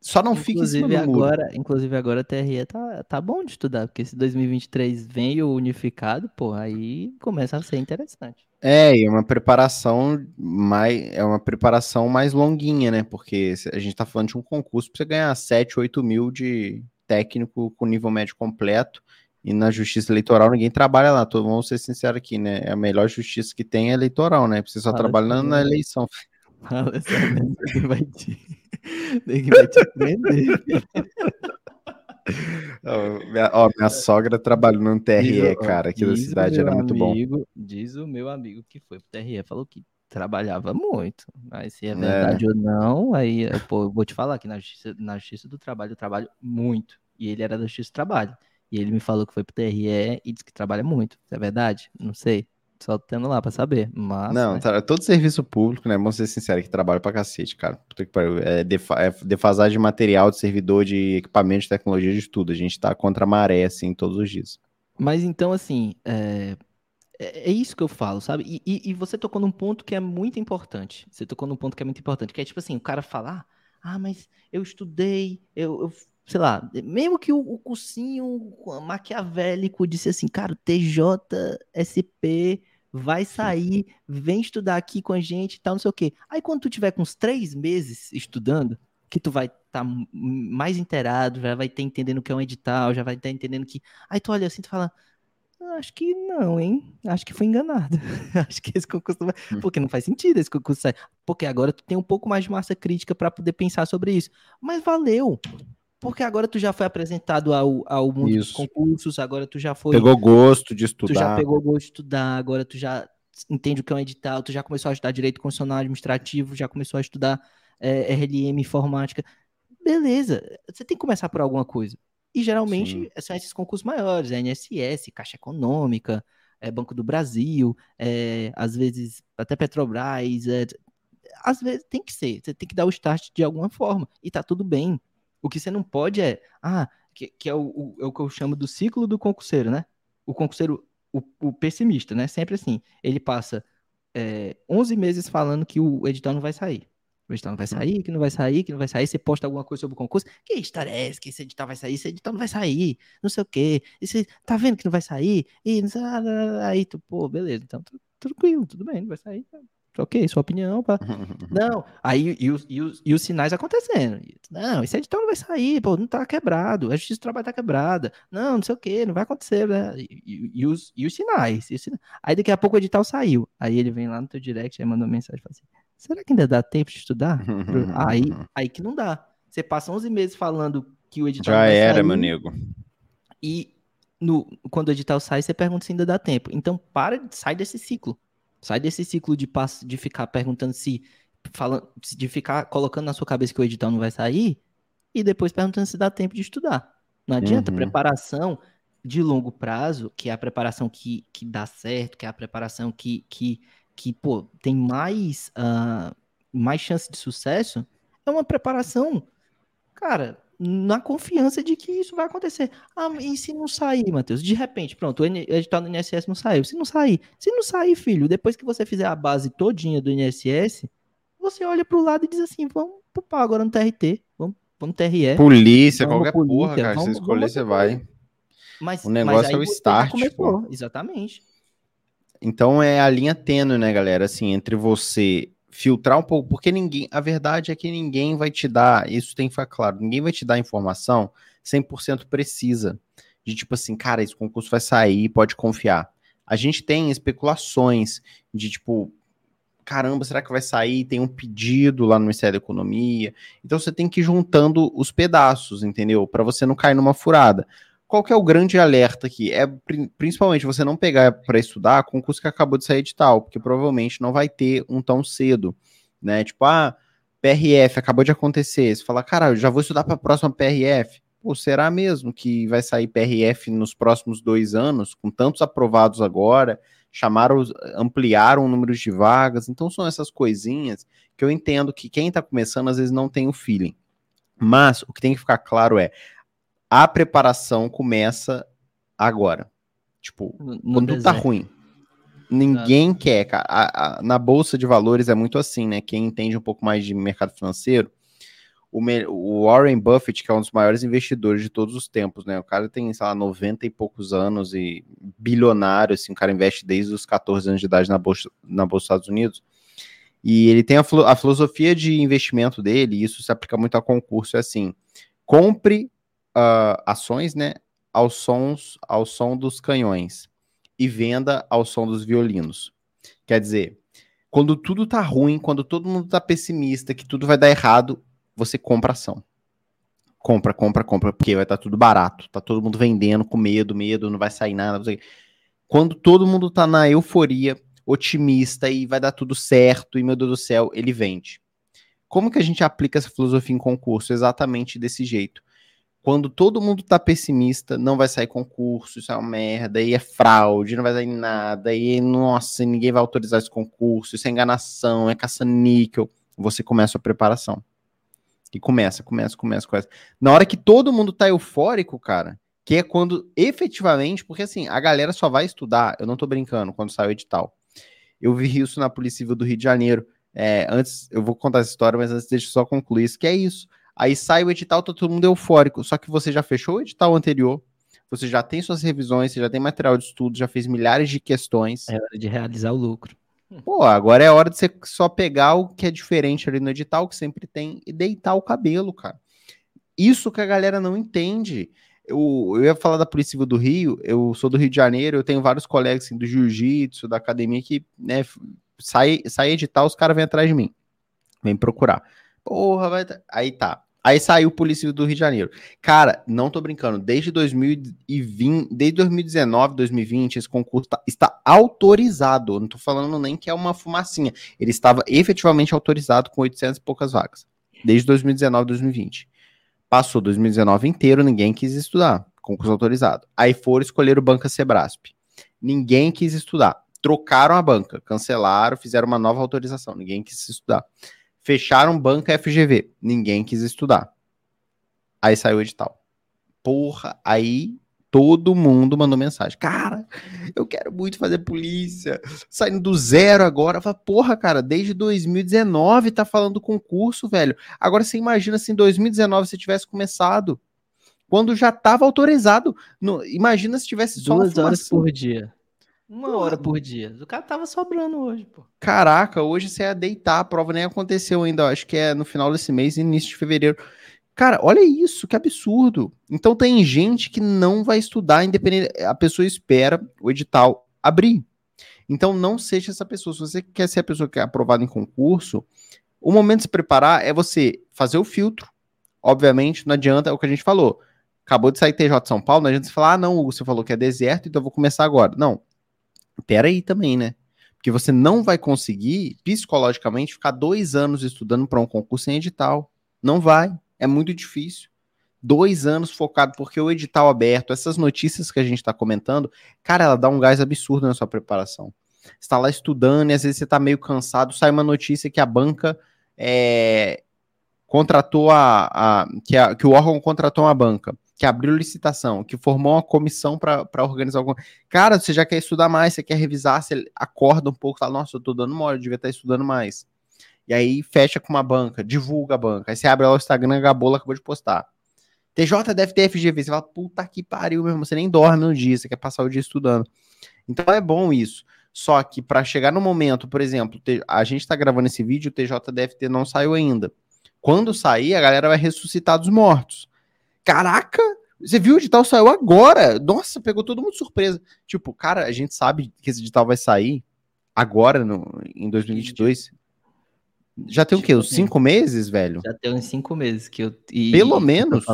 Só não fique do agora, muro. Inclusive agora a TRE tá, tá bom de estudar, porque se 2023 vem o unificado, pô, aí começa a ser interessante. É, e é uma preparação mais, é uma preparação mais longuinha, né? Porque a gente tá falando de um concurso para você ganhar 7, 8 mil de técnico com nível médio completo, e na justiça eleitoral ninguém trabalha lá, todo, vamos ser sinceros aqui, né? A melhor justiça que tem é eleitoral, né? Você só trabalha na eleição. Fala essa que vai te, que vai te prender. minha, ó, minha sogra trabalhou no TRE, cara, aqui da cidade era muito amigo, bom. Diz o meu amigo que foi pro TRE, falou que trabalhava muito. Mas se é, é. verdade é. ou não, aí pô, eu vou te falar que na justiça, na justiça do trabalho eu trabalho muito. E ele era da justiça do trabalho. E ele me falou que foi pro TRE e disse que trabalha muito. Isso é verdade? Não sei. Só tendo lá pra saber. Mas. Não, né? tá, todo serviço público, né? Vamos ser sinceros, que trabalha pra cacete, cara. Puta que pariu. É, é defasagem de material, de servidor, de equipamento, de tecnologia, de tudo. A gente tá contra a maré, assim, todos os dias. Mas então, assim, é, é, é isso que eu falo, sabe? E, e, e, você tocou num ponto que é muito importante. Você tocou num ponto que é muito importante, que é tipo assim, o cara falar, ah, mas eu estudei, eu, eu sei lá, mesmo que o, o cursinho maquiavélico disse assim, cara, TJSP vai sair, vem estudar aqui com a gente e tal, não sei o quê. Aí quando tu tiver com uns três meses estudando, que tu vai estar tá mais inteirado, já vai ter entendendo o que é um edital, já vai estar entendendo que. Aí tu olha assim, tu fala. Acho que não, hein? Acho que foi enganado. Acho que esse concurso vai. Hum. Porque não faz sentido esse concurso sair. Porque agora tu tem um pouco mais de massa crítica para poder pensar sobre isso. Mas valeu. Porque agora tu já foi apresentado ao, ao mundo Isso. dos concursos, agora tu já foi. Pegou gosto de estudar. Tu já pegou gosto de estudar, agora tu já entende o que é um edital, tu já começou a estudar direito constitucional administrativo, já começou a estudar é, RLM, informática. Beleza, você tem que começar por alguma coisa. E geralmente Sim. são esses concursos maiores, é NSS, Caixa Econômica, é Banco do Brasil, é, às vezes até Petrobras, é, às vezes tem que ser, você tem que dar o start de alguma forma, e tá tudo bem. O que você não pode é, ah, que, que é, o, o, é o que eu chamo do ciclo do concurseiro, né? O concurseiro, o, o pessimista, né? Sempre assim, ele passa é, 11 meses falando que o edital não vai sair. O edital não vai sair, que não vai sair, que não vai sair. Você posta alguma coisa sobre o concurso. Que história é essa? Que esse edital vai sair? Esse edital não vai sair. Não sei o quê. E você tá vendo que não vai sair? E aí tu, pô, beleza. Então, tranquilo, tudo bem, não vai sair. Ok, sua opinião. Pra... não, aí e os, e, os, e os sinais acontecendo. Não, esse edital não vai sair, pô, não tá quebrado, a justiça do trabalho tá quebrada. Não, não sei o que, não vai acontecer, né? E, e, os, e os sinais, e os sinais. Aí daqui a pouco o edital saiu. Aí ele vem lá no teu direct, aí manda uma mensagem e fala assim: será que ainda dá tempo de estudar? aí, aí que não dá. Você passa 11 meses falando que o edital. Já era, sair, meu nego. E no, quando o edital sai, você pergunta se ainda dá tempo. Então, para, sai desse ciclo. Sai desse ciclo de, de ficar perguntando se. Falando, de ficar colocando na sua cabeça que o edital não vai sair e depois perguntando se dá tempo de estudar. Não adianta. Uhum. Preparação de longo prazo, que é a preparação que, que dá certo, que é a preparação que, que, que pô, tem mais, uh, mais chance de sucesso, é uma preparação, cara, na confiança de que isso vai acontecer. Ah, e se não sair, Matheus? De repente, pronto, o edital do INSS não saiu. Se não sair, se não sair, filho, depois que você fizer a base todinha do INSS, você olha para o lado e diz assim, vamos pro pau agora no TRT, vamos, vamos no TRE. Polícia, qualquer polícia, porra, cara, vamos, se escolher, você vai. Mas, o negócio é o start, pô. Exatamente. Então é a linha tênue, né, galera? Assim, entre você filtrar um pouco, porque ninguém, a verdade é que ninguém vai te dar, isso tem que ficar claro, ninguém vai te dar informação 100% precisa, de tipo assim, cara, esse concurso vai sair, pode confiar. A gente tem especulações de tipo, caramba, será que vai sair? Tem um pedido lá no Ministério da Economia. Então você tem que ir juntando os pedaços, entendeu? Para você não cair numa furada. Qual que é o grande alerta aqui? É principalmente você não pegar para estudar concurso que acabou de sair edital, porque provavelmente não vai ter um tão cedo, né? Tipo, ah, PRF acabou de acontecer. Você fala, cara, eu já vou estudar para a próxima PRF. Pô, será mesmo que vai sair PRF nos próximos dois anos, com tantos aprovados agora? Chamaram, ampliaram o número de vagas. Então são essas coisinhas que eu entendo que quem está começando às vezes não tem o feeling. Mas o que tem que ficar claro é a preparação começa agora. Tipo, no, no quando deserto. tá ruim. Ninguém quer, cara. A, a, na bolsa de valores é muito assim, né? Quem entende um pouco mais de mercado financeiro, o, o, Warren Buffett, que é um dos maiores investidores de todos os tempos, né? O cara tem, sei lá, 90 e poucos anos e bilionário, assim, o cara investe desde os 14 anos de idade na bolsa, na bolsa dos Estados Unidos. E ele tem a, a filosofia de investimento dele, e isso se aplica muito a concurso, é assim: compre uh, ações, né, aos sons, ao som dos canhões e venda ao som dos violinos. Quer dizer, quando tudo tá ruim, quando todo mundo tá pessimista, que tudo vai dar errado, você compra ação. Compra, compra, compra, porque vai estar tá tudo barato. Tá todo mundo vendendo com medo, medo, não vai sair nada. Quando todo mundo tá na euforia, otimista e vai dar tudo certo, e meu Deus do céu, ele vende. Como que a gente aplica essa filosofia em concurso? Exatamente desse jeito quando todo mundo tá pessimista, não vai sair concurso, isso é uma merda, e é fraude, não vai sair nada, e nossa, ninguém vai autorizar esse concurso, isso é enganação, é caça-níquel. Você começa a preparação. E começa, começa, começa, começa. Na hora que todo mundo tá eufórico, cara, que é quando efetivamente, porque assim, a galera só vai estudar, eu não tô brincando, quando sai o edital. Eu vi isso na Polícia Civil do Rio de Janeiro. É, antes, eu vou contar essa história, mas antes deixa eu só concluir isso, que é isso Aí sai o edital, tá todo mundo eufórico. Só que você já fechou o edital anterior, você já tem suas revisões, você já tem material de estudo, já fez milhares de questões. É hora de realizar o lucro. Pô, agora é hora de você só pegar o que é diferente ali no edital, que sempre tem, e deitar o cabelo, cara. Isso que a galera não entende. Eu, eu ia falar da Polícia Civil do Rio, eu sou do Rio de Janeiro, eu tenho vários colegas assim, do jiu-jitsu, da academia, que né, sai, sai edital, os caras vêm atrás de mim. Vem procurar. Porra, vai. Aí tá. Aí saiu o Polícia do Rio de Janeiro. Cara, não tô brincando, desde 2020, desde 2019, 2020, esse concurso tá, está autorizado. não tô falando nem que é uma fumacinha. Ele estava efetivamente autorizado com 800 e poucas vagas. Desde 2019, 2020. Passou 2019 inteiro, ninguém quis estudar. Concurso autorizado. Aí foram escolher o Banca Sebrasp. Ninguém quis estudar. Trocaram a banca, cancelaram, fizeram uma nova autorização. Ninguém quis estudar. Fecharam banca FGV. Ninguém quis estudar. Aí saiu o edital. Porra, aí todo mundo mandou mensagem. Cara, eu quero muito fazer polícia. Saindo do zero agora. Fala, porra, cara, desde 2019 tá falando do concurso, velho. Agora você imagina se em 2019 você tivesse começado. Quando já tava autorizado. No, imagina se tivesse só Duas horas por dia. Uma hora por dia. O cara tava sobrando hoje, pô. Caraca, hoje você ia deitar, a prova nem aconteceu ainda. Acho que é no final desse mês, início de fevereiro. Cara, olha isso, que absurdo. Então tem gente que não vai estudar independente. A pessoa espera o edital abrir. Então não seja essa pessoa. Se você quer ser a pessoa que é aprovada em concurso, o momento de se preparar é você fazer o filtro. Obviamente, não adianta é o que a gente falou. Acabou de sair TJ São Paulo, não adianta você falar, ah, não, Hugo, você falou que é deserto, então eu vou começar agora. Não. Pera aí também, né? Porque você não vai conseguir, psicologicamente, ficar dois anos estudando para um concurso sem edital. Não vai é muito difícil. Dois anos focado, porque o edital aberto, essas notícias que a gente está comentando, cara, ela dá um gás absurdo na sua preparação. Você está lá estudando e às vezes você está meio cansado, sai uma notícia que a banca é, contratou a, a, que a, que o órgão contratou uma banca, que abriu licitação, que formou uma comissão para organizar alguma. Cara, você já quer estudar mais, você quer revisar, você acorda um pouco, fala, nossa, eu tô dando mole, eu devia estar estudando mais. E aí fecha com uma banca, divulga a banca. Aí você abre lá o Instagram, a Gabola acabou de postar. TJ deve ter FGV. Você fala, puta que pariu mesmo. Você nem dorme no dia, você quer passar o dia estudando. Então é bom isso. Só que para chegar no momento, por exemplo, a gente está gravando esse vídeo, o TJ deve ter não saiu ainda. Quando sair, a galera vai ressuscitar dos mortos. Caraca, você viu o edital saiu agora? Nossa, pegou todo mundo de surpresa. Tipo, cara, a gente sabe que esse edital vai sair agora, no, em 2022. Já tem o quê? Uns tipo assim, cinco meses, velho? Já tem uns cinco meses que eu. E, Pelo menos?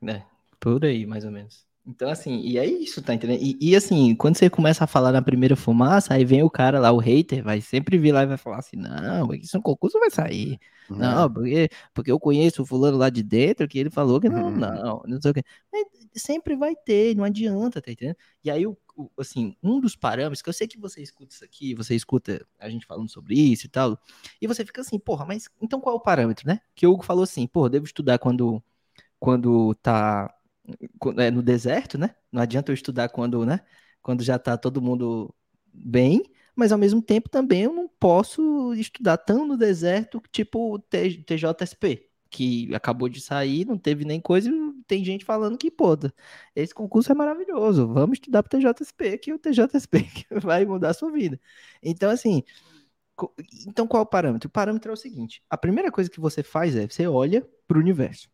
Né? Por aí, mais ou menos. Então, assim, e é isso, tá entendendo? E, e, assim, quando você começa a falar na primeira fumaça, aí vem o cara lá, o hater, vai sempre vir lá e vai falar assim: não, isso é um concurso vai sair. Uhum. Não, porque, porque eu conheço o fulano lá de dentro que ele falou que não, uhum. não, não sei o quê. Mas sempre vai ter, não adianta, tá entendendo? E aí, o, o, assim, um dos parâmetros, que eu sei que você escuta isso aqui, você escuta a gente falando sobre isso e tal, e você fica assim, porra, mas então qual é o parâmetro, né? Que o Hugo falou assim, porra, devo estudar quando, quando tá é, no deserto, né? Não adianta eu estudar quando, né? Quando já tá todo mundo bem, mas ao mesmo tempo também eu não posso estudar tão no deserto, tipo TJSP, que acabou de sair, não teve nem coisa, tem gente falando que, pô, esse concurso é maravilhoso, vamos estudar para o TJSP, que o TJSP vai mudar a sua vida. Então, assim, então qual é o parâmetro? O parâmetro é o seguinte, a primeira coisa que você faz é, você olha para o universo.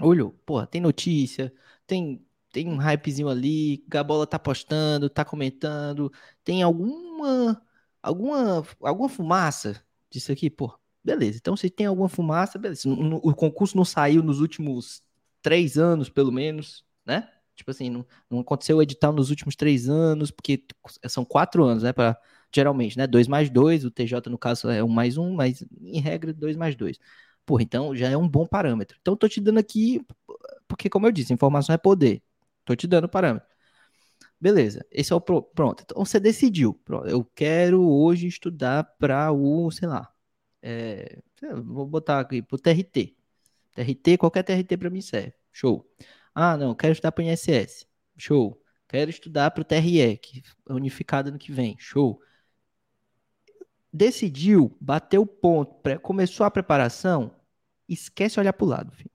Olhou, pô, tem notícia, tem tem um hypezinho ali, Gabola tá postando, tá comentando, tem alguma alguma alguma fumaça disso aqui, pô, Beleza, então se tem alguma fumaça, beleza. O concurso não saiu nos últimos três anos, pelo menos, né? Tipo assim, não, não aconteceu o edital nos últimos três anos, porque são quatro anos, né? Pra, geralmente, né? Dois mais dois, o TJ, no caso, é um mais um, mas em regra, dois mais dois. Porra, então já é um bom parâmetro. Então, tô te dando aqui, porque, como eu disse, informação é poder. Tô te dando parâmetro. Beleza, esse é o pro, pronto. Então você decidiu. Pronto, eu quero hoje estudar para o, sei lá, é, vou botar aqui pro TRT. TRT, qualquer TRT para mim serve. Show. Ah, não, quero estudar para o INSS. Show. Quero estudar para o TRE, que é unificado no que vem. Show. Decidiu, bateu o ponto, começou a preparação, esquece olhar para o lado, filho.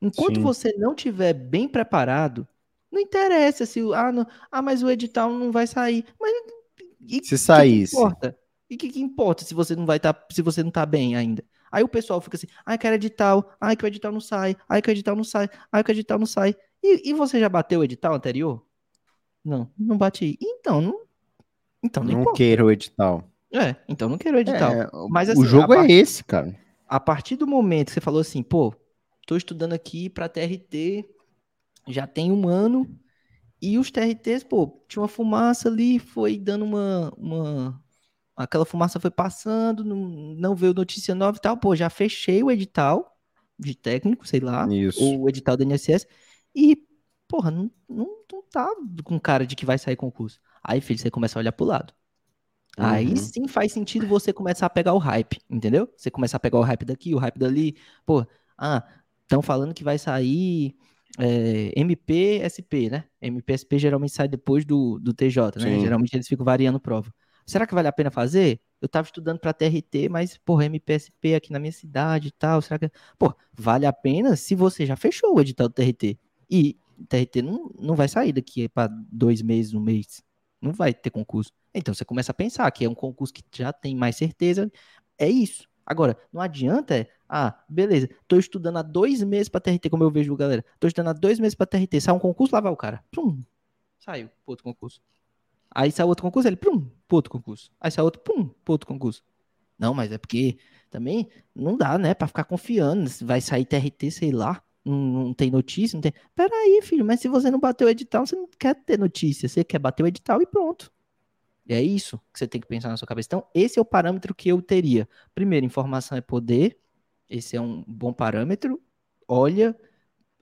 Enquanto Sim. você não tiver bem preparado, não interessa se ah, não, ah, mas o edital não vai sair. Mas e, se. Que importa? E o que, que, importa se você não vai estar, tá, se você não tá bem ainda? Aí o pessoal fica assim, ai, quero edital, ai, que o edital não sai, ai, que o edital não sai, ai, que o edital não sai. E, e você já bateu o edital anterior? Não, não bati. Então, não. Então não, não quero o edital. É, então não quero o edital. É, Mas assim, o jogo é esse, cara. A partir do momento que você falou assim, pô, tô estudando aqui para TRT, já tem um ano, e os TRTs, pô, tinha uma fumaça ali, foi dando uma, uma, aquela fumaça foi passando, não, não veio notícia nova e tal, pô, já fechei o edital de técnico, sei lá, Isso. o edital da INSS, e, porra, não, não, não tá com cara de que vai sair concurso. Aí, filho, você começa a olhar pro lado. Uhum. Aí sim faz sentido você começar a pegar o hype, entendeu? Você começar a pegar o hype daqui, o hype dali, pô, ah, estão falando que vai sair é, MPSP, né? MPSP geralmente sai depois do, do TJ, né? Sim. Geralmente eles ficam variando prova. Será que vale a pena fazer? Eu tava estudando para TRT, mas, porra, MPSP aqui na minha cidade e tal, será que... Pô, vale a pena se você já fechou o edital do TRT. E TRT não, não vai sair daqui para dois meses, um mês. Não vai ter concurso. Então você começa a pensar que é um concurso que já tem mais certeza. É isso. Agora, não adianta, é, ah, beleza, tô estudando há dois meses para TRT, como eu vejo, galera. Tô estudando há dois meses para TRT, sai um concurso, lá vai o cara. Pum, saiu pro outro concurso. Aí sai outro concurso, ele, pum, pro outro concurso. Aí sai outro, pum, pro outro concurso. Não, mas é porque também não dá, né, para ficar confiando. Vai sair TRT, sei lá, não, não tem notícia, não tem. Peraí, filho, mas se você não bateu o edital, você não quer ter notícia, você quer bater o edital e pronto. É isso que você tem que pensar na sua cabeça. Então, esse é o parâmetro que eu teria. Primeiro, informação é poder. Esse é um bom parâmetro. Olha,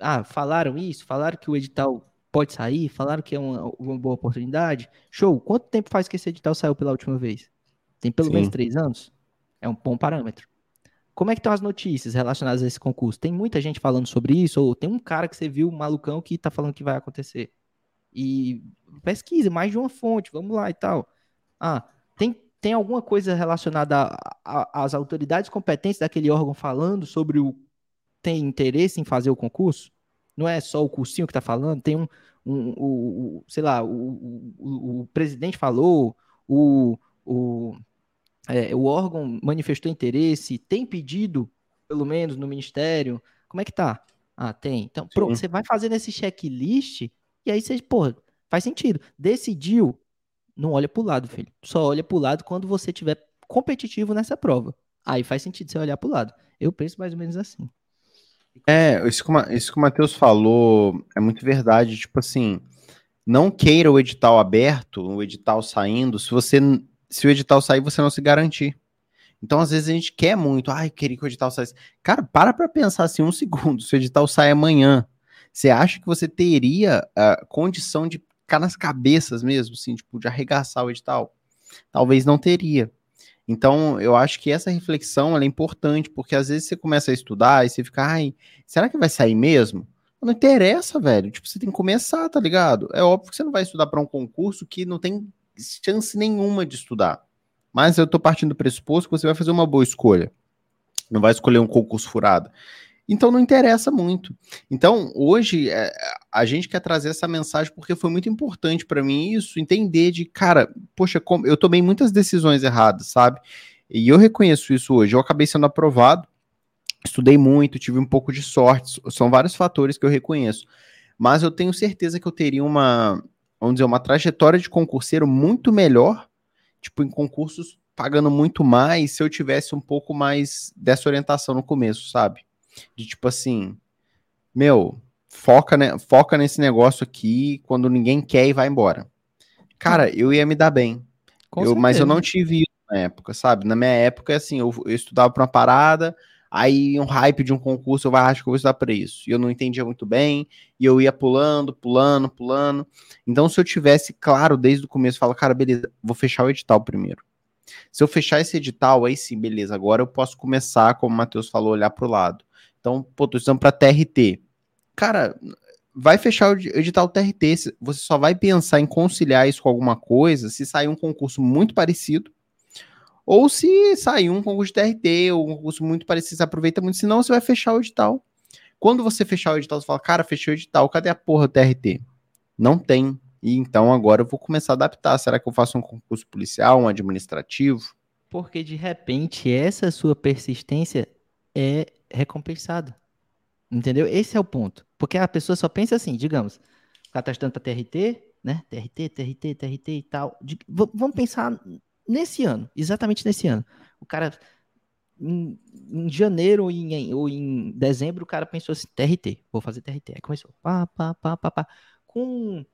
ah, falaram isso, falaram que o edital pode sair, falaram que é uma, uma boa oportunidade. Show. Quanto tempo faz que esse edital saiu pela última vez? Tem pelo Sim. menos três anos? É um bom parâmetro. Como é que estão as notícias relacionadas a esse concurso? Tem muita gente falando sobre isso? Ou tem um cara que você viu, um malucão, que tá falando que vai acontecer? E pesquise mais de uma fonte, vamos lá e tal. Ah, tem, tem alguma coisa relacionada às autoridades competentes daquele órgão falando sobre o tem interesse em fazer o concurso? Não é só o cursinho que está falando, tem um, um, o, o, sei lá, o, o, o presidente falou, o, o, é, o órgão manifestou interesse, tem pedido, pelo menos, no ministério. Como é que tá? Ah, tem. Então, pronto, você vai fazendo esse checklist e aí você, pô, faz sentido. Decidiu, não olha pro lado, filho. Só olha pro lado quando você tiver competitivo nessa prova. Aí faz sentido você olhar pro lado. Eu penso mais ou menos assim. É, isso que, isso que o Matheus falou é muito verdade. Tipo assim, não queira o edital aberto, o edital saindo, se você se o edital sair, você não se garantir. Então, às vezes, a gente quer muito, ai, queria que o edital saísse. Cara, para pra pensar assim um segundo. Se o edital sai amanhã, você acha que você teria a condição de ficar nas cabeças mesmo, assim, tipo, de arregaçar o edital? Talvez não teria. Então, eu acho que essa reflexão é importante, porque às vezes você começa a estudar e você fica, ai, será que vai sair mesmo? Não interessa, velho. Tipo, você tem que começar, tá ligado? É óbvio que você não vai estudar para um concurso que não tem chance nenhuma de estudar. Mas eu tô partindo do pressuposto que você vai fazer uma boa escolha. Não vai escolher um concurso furado. Então não interessa muito. Então, hoje, é, a gente quer trazer essa mensagem porque foi muito importante para mim isso, entender de, cara, poxa, como, eu tomei muitas decisões erradas, sabe? E eu reconheço isso hoje. Eu acabei sendo aprovado, estudei muito, tive um pouco de sorte, são vários fatores que eu reconheço. Mas eu tenho certeza que eu teria uma, vamos dizer, uma trajetória de concurseiro muito melhor, tipo, em concursos pagando muito mais, se eu tivesse um pouco mais dessa orientação no começo, sabe? De tipo assim, meu, foca, né, foca nesse negócio aqui quando ninguém quer e vai embora. Cara, eu ia me dar bem. Eu, mas eu não tive isso na época, sabe? Na minha época, assim, eu, eu estudava para uma parada, aí um hype de um concurso, eu acho que eu vou estudar para isso. E eu não entendia muito bem, e eu ia pulando, pulando, pulando. Então, se eu tivesse claro desde o começo, falo, cara, beleza, vou fechar o edital primeiro. Se eu fechar esse edital, aí sim, beleza, agora eu posso começar, como o Matheus falou, olhar para o lado. Então, pô, tô estudando para TRT. Cara, vai fechar o edital TRT. Você só vai pensar em conciliar isso com alguma coisa se sair um concurso muito parecido. Ou se sair um concurso de TRT, ou um concurso muito parecido, você aproveita muito, senão você vai fechar o edital. Quando você fechar o edital, você fala, cara, fechei o edital, cadê a porra do TRT? Não tem. E então agora eu vou começar a adaptar. Será que eu faço um concurso policial, um administrativo? Porque de repente essa sua persistência é recompensada. Entendeu? Esse é o ponto. Porque a pessoa só pensa assim, digamos, o cara tá para TRT, né? TRT, TRT, TRT e tal. De, vamos pensar nesse ano, exatamente nesse ano. O cara, em, em janeiro ou em, ou em dezembro, o cara pensou assim: TRT, vou fazer TRT. Aí começou, pá, pá, pá, pá, pá. Com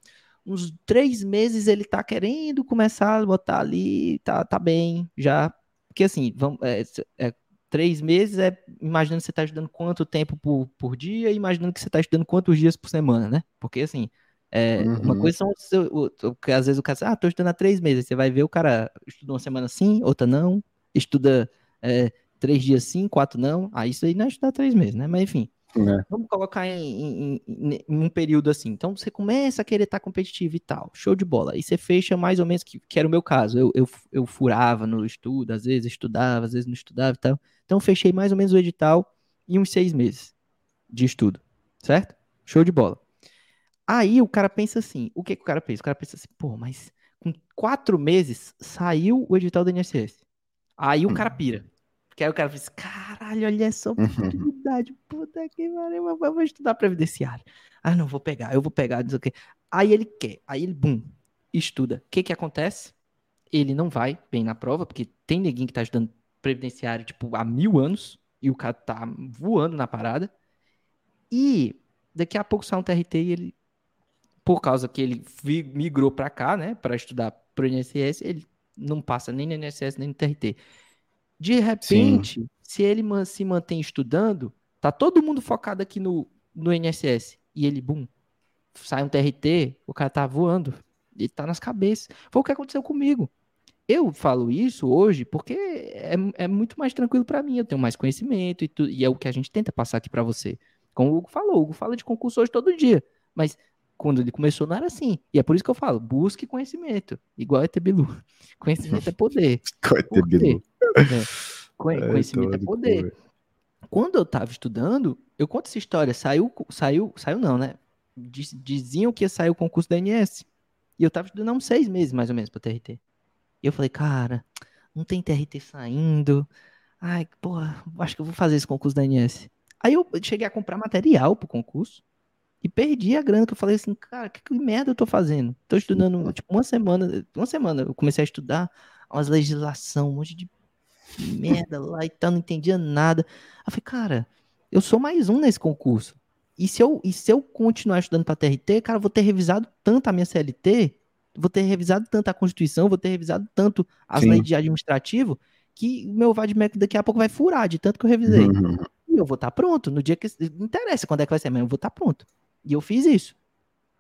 uns três meses ele tá querendo começar a botar ali, tá, tá bem, já. Porque assim, vamos, é, é, três meses é imaginando que você tá estudando quanto tempo por, por dia, imaginando que você tá estudando quantos dias por semana, né? Porque assim, é, uhum. Uma coisa são o, o, que às vezes o cara ah, tô estudando há três meses. Você vai ver o cara estuda uma semana sim, outra não, estuda é, três dias sim, quatro não. Ah, isso aí não é estudar três meses, né? Mas enfim. É. Vamos colocar em, em, em, um período assim. Então você começa a querer estar tá competitivo e tal. Show de bola. Aí você fecha mais ou menos, que, que era o meu caso. Eu, eu, eu furava no estudo, às vezes estudava, às vezes não estudava e tal. Então fechei mais ou menos o edital em uns seis meses de estudo. Certo? Show de bola. Aí o cara pensa assim: o que, que o cara pensa? O cara pensa assim, pô, mas com quatro meses saiu o edital do INSS. Aí o cara pira. Que aí o cara fez, caralho, olha essa uhum. oportunidade, puta que pariu, eu vou estudar previdenciário. Ah, não, vou pegar, eu vou pegar, não sei o quê. Aí ele quer, aí ele, bum, estuda. O que que acontece? Ele não vai bem na prova, porque tem neguinho que tá estudando previdenciário, tipo, há mil anos, e o cara tá voando na parada. E daqui a pouco sai um TRT e ele, por causa que ele migrou para cá, né, para estudar pro INSS, ele não passa nem no INSS nem no TRT. De repente, Sim. se ele se mantém estudando, tá todo mundo focado aqui no, no INSS. E ele, bum, sai um TRT, o cara tá voando. Ele tá nas cabeças. Foi o que aconteceu comigo. Eu falo isso hoje porque é, é muito mais tranquilo para mim. Eu tenho mais conhecimento e, tu, e é o que a gente tenta passar aqui para você. Como o Hugo falou, o Hugo fala de concurso hoje todo dia. Mas quando ele começou não era assim. E é por isso que eu falo, busque conhecimento. Igual é Bilu. Conhecimento é poder. Bilu. É. Conhecimento é poder. Quando eu tava estudando, eu conto essa história. Saiu, saiu, saiu não, né? Diziam que ia sair o concurso da ANS. E eu tava estudando há uns seis meses, mais ou menos, pra TRT. E eu falei, cara, não tem TRT saindo. Ai, porra, acho que eu vou fazer esse concurso da ANS. Aí eu cheguei a comprar material pro concurso. E perdi a grana, que eu falei assim, cara, que, que merda eu tô fazendo? Tô estudando, tipo, uma semana, uma semana eu comecei a estudar umas legislação, um monte de merda lá e tal, não entendia nada. Eu falei, cara, eu sou mais um nesse concurso. E se eu, e se eu continuar estudando para TRT, cara, eu vou ter revisado tanto a minha CLT, vou ter revisado tanto a Constituição, vou ter revisado tanto as Sim. leis de administrativo, que o meu VADMEC daqui a pouco vai furar de tanto que eu revisei. Uhum. E eu vou estar tá pronto. No dia que. Não interessa quando é que vai ser, mas eu vou estar tá pronto. E eu fiz isso.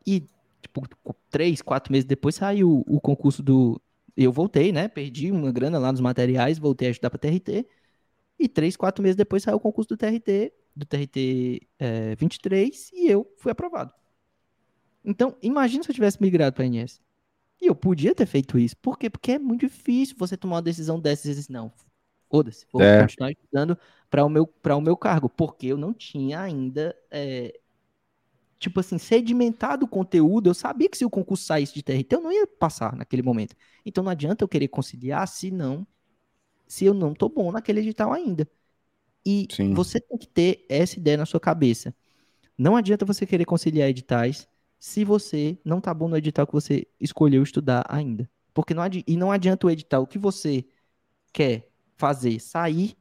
E, tipo, três, quatro meses depois saiu o concurso do. Eu voltei, né? Perdi uma grana lá nos materiais, voltei a estudar para TRT. E três, quatro meses depois saiu o concurso do TRT, do TRT é, 23, e eu fui aprovado. Então, imagina se eu tivesse migrado para a INS. E eu podia ter feito isso. Por quê? Porque é muito difícil você tomar uma decisão dessas e dizer, não, foda-se, vou é. continuar estudando para o, meu, o meu cargo, porque eu não tinha ainda é, tipo assim, sedimentado o conteúdo, eu sabia que se o concurso saísse de TRT, eu não ia passar naquele momento. Então não adianta eu querer conciliar se não, se eu não tô bom naquele edital ainda. E Sim. você tem que ter essa ideia na sua cabeça. Não adianta você querer conciliar editais se você não tá bom no edital que você escolheu estudar ainda. Porque não e não adianta o edital que você quer fazer sair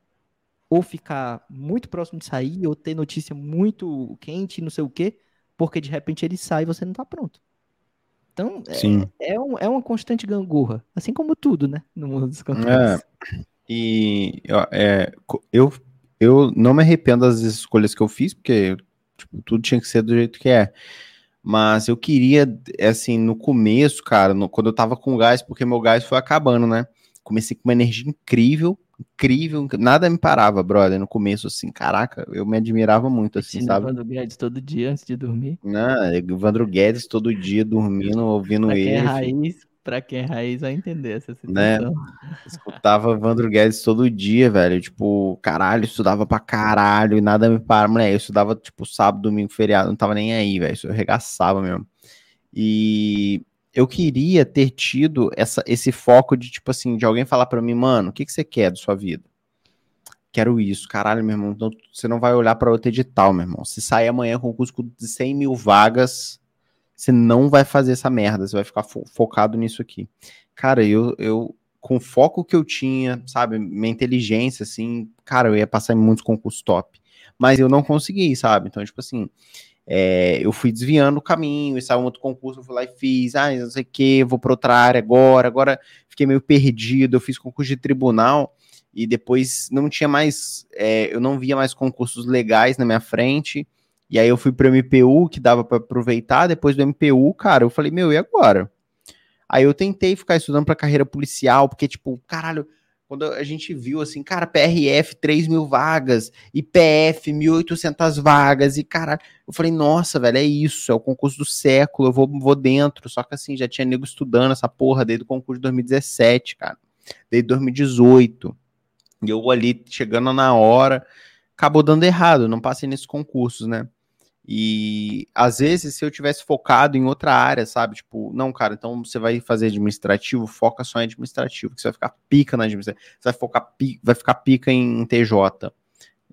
ou ficar muito próximo de sair ou ter notícia muito quente, não sei o quê, porque de repente ele sai e você não está pronto. Então, é, é, um, é, uma constante gangorra, assim como tudo, né, no mundo dos contratos. É, e é, eu, eu não me arrependo das escolhas que eu fiz, porque tipo, tudo tinha que ser do jeito que é. Mas eu queria, assim, no começo, cara, no, quando eu tava com gás, porque meu gás foi acabando, né? Comecei com uma energia incrível, incrível, nada me parava, brother, no começo, assim, caraca, eu me admirava muito, assim, sabe? Evandro Guedes todo dia antes de dormir. Não, Evandro Guedes todo dia dormindo, ouvindo pra ele. Quem é raiz, pra quem é raiz vai entender essa né? situação. Né? Escutava Evandro Guedes todo dia, velho, tipo, caralho, estudava pra caralho e nada me parava, mulher, eu estudava, tipo, sábado, domingo, feriado, não tava nem aí, velho, isso eu arregaçava mesmo. E eu queria ter tido essa, esse foco de, tipo assim, de alguém falar para mim, mano, o que, que você quer da sua vida? Quero isso, caralho, meu irmão. Então, você não vai olhar para outro edital, meu irmão. Se sair amanhã com um curso de 100 mil vagas, você não vai fazer essa merda, você vai ficar fo focado nisso aqui. Cara, eu, eu, com o foco que eu tinha, sabe, minha inteligência, assim, cara, eu ia passar em muitos concursos top. Mas eu não consegui, sabe? Então, tipo assim, é, eu fui desviando o caminho, e saiu um outro concurso, eu fui lá e fiz, ah, não sei o que, vou para outra área agora, agora fiquei meio perdido, eu fiz concurso de tribunal, e depois não tinha mais, é, eu não via mais concursos legais na minha frente, e aí eu fui para o MPU, que dava para aproveitar, depois do MPU, cara, eu falei, meu, e agora? Aí eu tentei ficar estudando para carreira policial, porque, tipo, caralho, quando a gente viu assim, cara, PRF 3 mil vagas, IPF 1.800 vagas, e caralho, eu falei, nossa, velho, é isso, é o concurso do século, eu vou, vou dentro. Só que assim, já tinha nego estudando essa porra desde o concurso de 2017, cara, desde 2018. E eu ali chegando na hora, acabou dando errado, não passei nesses concursos, né? E às vezes, se eu tivesse focado em outra área, sabe? Tipo, não, cara, então você vai fazer administrativo, foca só em administrativo, que você vai ficar pica na administração, você vai, focar, vai ficar pica em, TJ.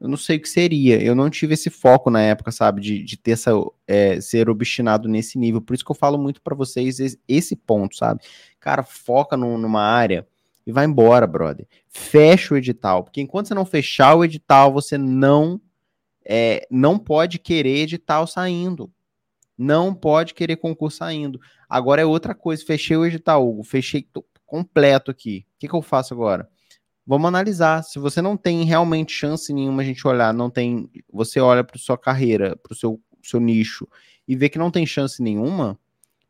Eu não sei o que seria. Eu não tive esse foco na época, sabe? De, de ter essa, é, ser obstinado nesse nível. Por isso que eu falo muito para vocês esse ponto, sabe? Cara, foca no, numa área e vai embora, brother. Fecha o edital. Porque enquanto você não fechar o edital, você não é, não pode querer edital saindo. Não pode querer concurso saindo. Agora é outra coisa. Fechei o edital, Hugo. Fechei completo aqui. O que, que eu faço agora? Vamos analisar. Se você não tem realmente chance nenhuma a gente olhar, não tem. Você olha para sua carreira, para o seu, seu nicho e vê que não tem chance nenhuma,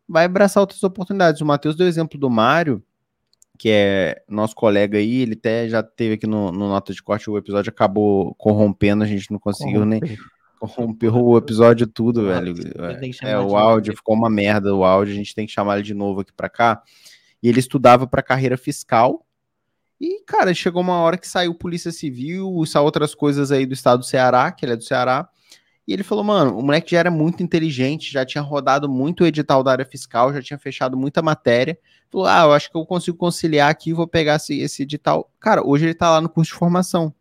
vai abraçar outras oportunidades. O Matheus deu o exemplo do Mário que é nosso colega aí, ele até já teve aqui no, no Nota de Corte, o episódio acabou corrompendo, a gente não conseguiu Corromper. nem. Corrompeu o episódio tudo, o velho. É, o áudio ficou uma merda, o áudio, a gente tem que chamar ele de novo aqui para cá. E ele estudava para carreira fiscal. E, cara, chegou uma hora que saiu Polícia Civil, saiu outras coisas aí do estado do Ceará, que ele é do Ceará. E ele falou, mano, o moleque já era muito inteligente, já tinha rodado muito o edital da área fiscal, já tinha fechado muita matéria. Falou, ah, eu acho que eu consigo conciliar aqui, vou pegar esse, esse edital. Cara, hoje ele tá lá no curso de formação.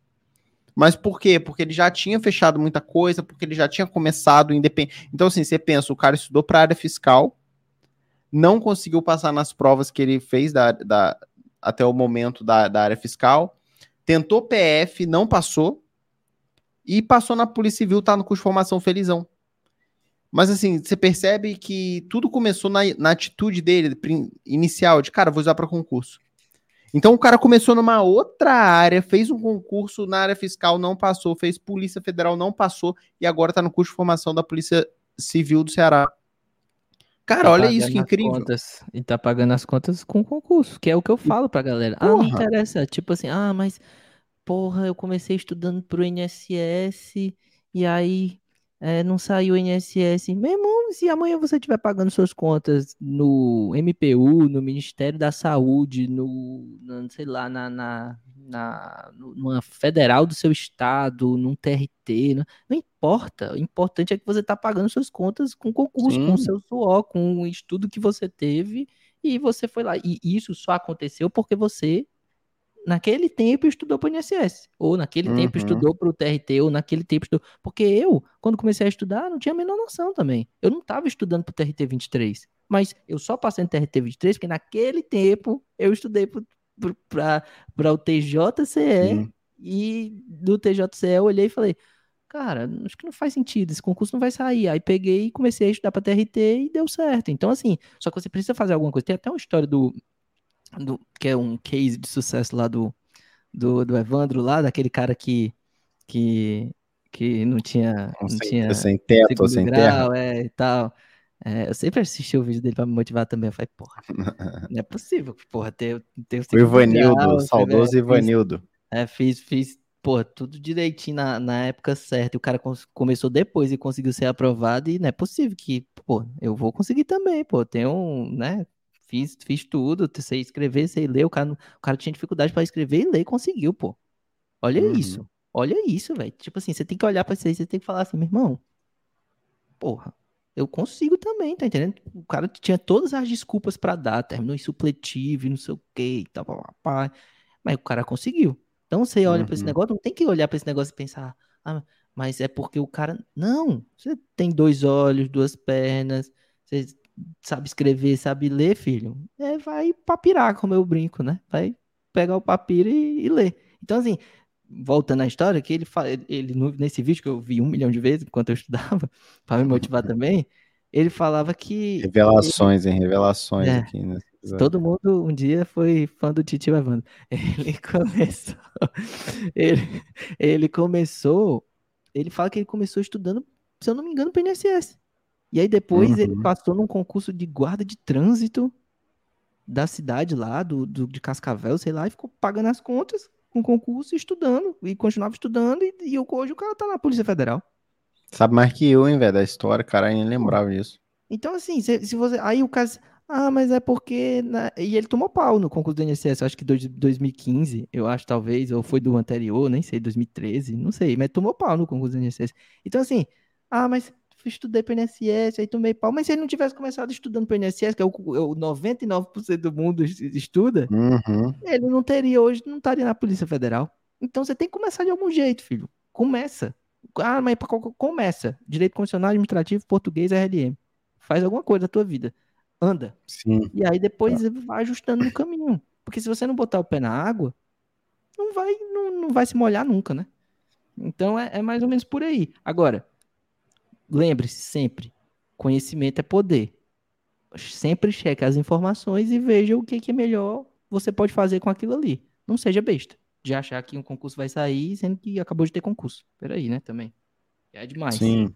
Mas por quê? Porque ele já tinha fechado muita coisa, porque ele já tinha começado independente. Então, assim, você pensa, o cara estudou para área fiscal, não conseguiu passar nas provas que ele fez da, da, até o momento da, da área fiscal, tentou PF, não passou, e passou na Polícia Civil, tá no curso de formação felizão. Mas assim, você percebe que tudo começou na, na atitude dele inicial, de cara, vou usar para concurso. Então o cara começou numa outra área, fez um concurso na área fiscal, não passou, fez Polícia Federal, não passou, e agora tá no curso de formação da Polícia Civil do Ceará. Cara, tá olha isso que incrível. Contas, e tá pagando as contas com concurso, que é o que eu falo pra galera. Porra. Ah, não interessa. Tipo assim, ah, mas porra, eu comecei estudando pro INSS e aí é, não saiu o INSS. Meu irmão, se amanhã você estiver pagando suas contas no MPU, no Ministério da Saúde, no, no sei lá, na, na, na, numa federal do seu estado, num TRT, não, não importa. O importante é que você está pagando suas contas com concurso, Sim. com seu suor, com o estudo que você teve e você foi lá. E isso só aconteceu porque você naquele tempo estudou para o INSS, ou naquele uhum. tempo estudou para o TRT, ou naquele tempo estudou. Porque eu, quando comecei a estudar, não tinha a menor noção também. Eu não estava estudando para o TRT 23, mas eu só passei no TRT 23 porque naquele tempo eu estudei para o TJCE e do TJCE eu olhei e falei. Cara, acho que não faz sentido, esse concurso não vai sair. Aí peguei e comecei a estudar para TRT e deu certo. Então, assim, só que você precisa fazer alguma coisa. Tem até uma história do, do, que é um case de sucesso lá do, do, do Evandro, lá, daquele cara que, que, que não tinha. Não sem, tinha sem teto, sem grau, terra. É, e tal. É, eu sempre assisti o vídeo dele pra me motivar também. Eu falei, porra, não é possível, porra, ter, ter o Ivanildo, grau, saudoso Ivanildo. É, fiz, fiz, porra, tudo direitinho na, na época certa. E o cara começou depois e conseguiu ser aprovado. E não é possível que, pô, eu vou conseguir também, pô. Tem um, né? Fiz, fiz tudo, sei escrever, sei ler. O cara, o cara tinha dificuldade para escrever e ler e conseguiu, pô. Olha uhum. isso. Olha isso, velho. Tipo assim, você tem que olhar para isso aí, você tem que falar assim, meu irmão. Porra, eu consigo também, tá entendendo? O cara tinha todas as desculpas para dar, terminou em supletivo, não sei o que e tal, papá. Mas o cara conseguiu. Então você olha uhum. para esse negócio, não tem que olhar para esse negócio e pensar, ah, mas é porque o cara. Não, você tem dois olhos, duas pernas, você sabe escrever, sabe ler, filho, é, vai papirar, como eu brinco, né? Vai pegar o papiro e, e ler. Então, assim, voltando à história, que ele, ele nesse vídeo que eu vi um milhão de vezes enquanto eu estudava, para me motivar também, ele falava que. Revelações, ele, hein? Revelações é, aqui, né? Todo mundo um dia foi fã do Titi Evandro. Ele começou. Ele, ele começou. Ele fala que ele começou estudando, se eu não me engano, para o INSS. E aí depois uhum. ele passou num concurso de guarda de trânsito. da cidade lá, do, do, de Cascavel, sei lá, e ficou pagando as contas com concurso, estudando, e continuava estudando, e, e hoje o cara tá na Polícia Federal. Sabe mais que eu, hein, velho, da história, cara, nem lembrava disso. Então, assim, se, se você. Aí o caso. Ah, mas é porque. Né? E ele tomou pau no concurso do INSS, acho que de 2015, eu acho, talvez, ou foi do anterior, nem sei, 2013, não sei, mas tomou pau no concurso do INSS. Então, assim, ah, mas estudei para o INSS, aí tomei pau. Mas se ele não tivesse começado estudando para o INSS, que é o, o 99% do mundo estuda, uhum. ele não teria hoje, não estaria na Polícia Federal. Então você tem que começar de algum jeito, filho. Começa. Ah, mas começa. Direito Constitucional, Administrativo, Português, RLM. Faz alguma coisa da tua vida. Anda. Sim. E aí depois tá. vai ajustando no caminho. Porque se você não botar o pé na água, não vai, não, não vai se molhar nunca, né? Então é, é mais ou menos por aí. Agora, lembre-se sempre, conhecimento é poder. Sempre cheque as informações e veja o que, que é melhor você pode fazer com aquilo ali. Não seja besta de achar que um concurso vai sair, sendo que acabou de ter concurso. Peraí, né, também. É demais. Sim.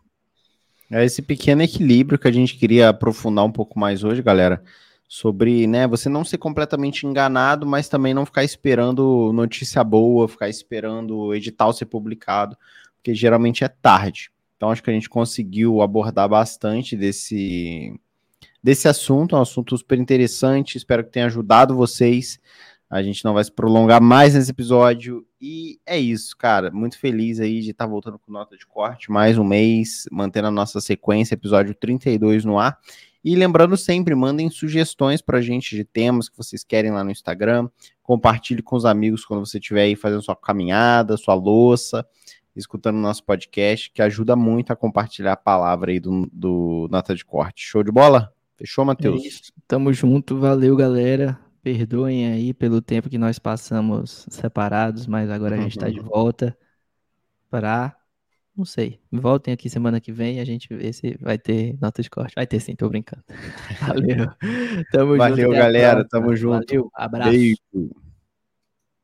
É esse pequeno equilíbrio que a gente queria aprofundar um pouco mais hoje, galera. Sobre, né, você não ser completamente enganado, mas também não ficar esperando notícia boa, ficar esperando edital ser publicado, porque geralmente é tarde. Então acho que a gente conseguiu abordar bastante desse, desse assunto, é um assunto super interessante, espero que tenha ajudado vocês. A gente não vai se prolongar mais nesse episódio. E é isso, cara. Muito feliz aí de estar tá voltando com nota de corte mais um mês, mantendo a nossa sequência, episódio 32 no ar. E lembrando sempre, mandem sugestões para a gente de temas que vocês querem lá no Instagram. Compartilhe com os amigos quando você estiver aí fazendo sua caminhada, sua louça escutando o nosso podcast, que ajuda muito a compartilhar a palavra aí do, do Nota de Corte. Show de bola? Fechou, Matheus? É isso. Tamo junto, valeu, galera. Perdoem aí pelo tempo que nós passamos separados, mas agora a gente está de volta para. Não sei. Voltem aqui semana que vem a gente vê se vai ter nota de corte. Vai ter sim, tô brincando. Valeu. Tamo Valeu, junto. Valeu, galera. Tamo junto. Valeu. Abraço. Beijo.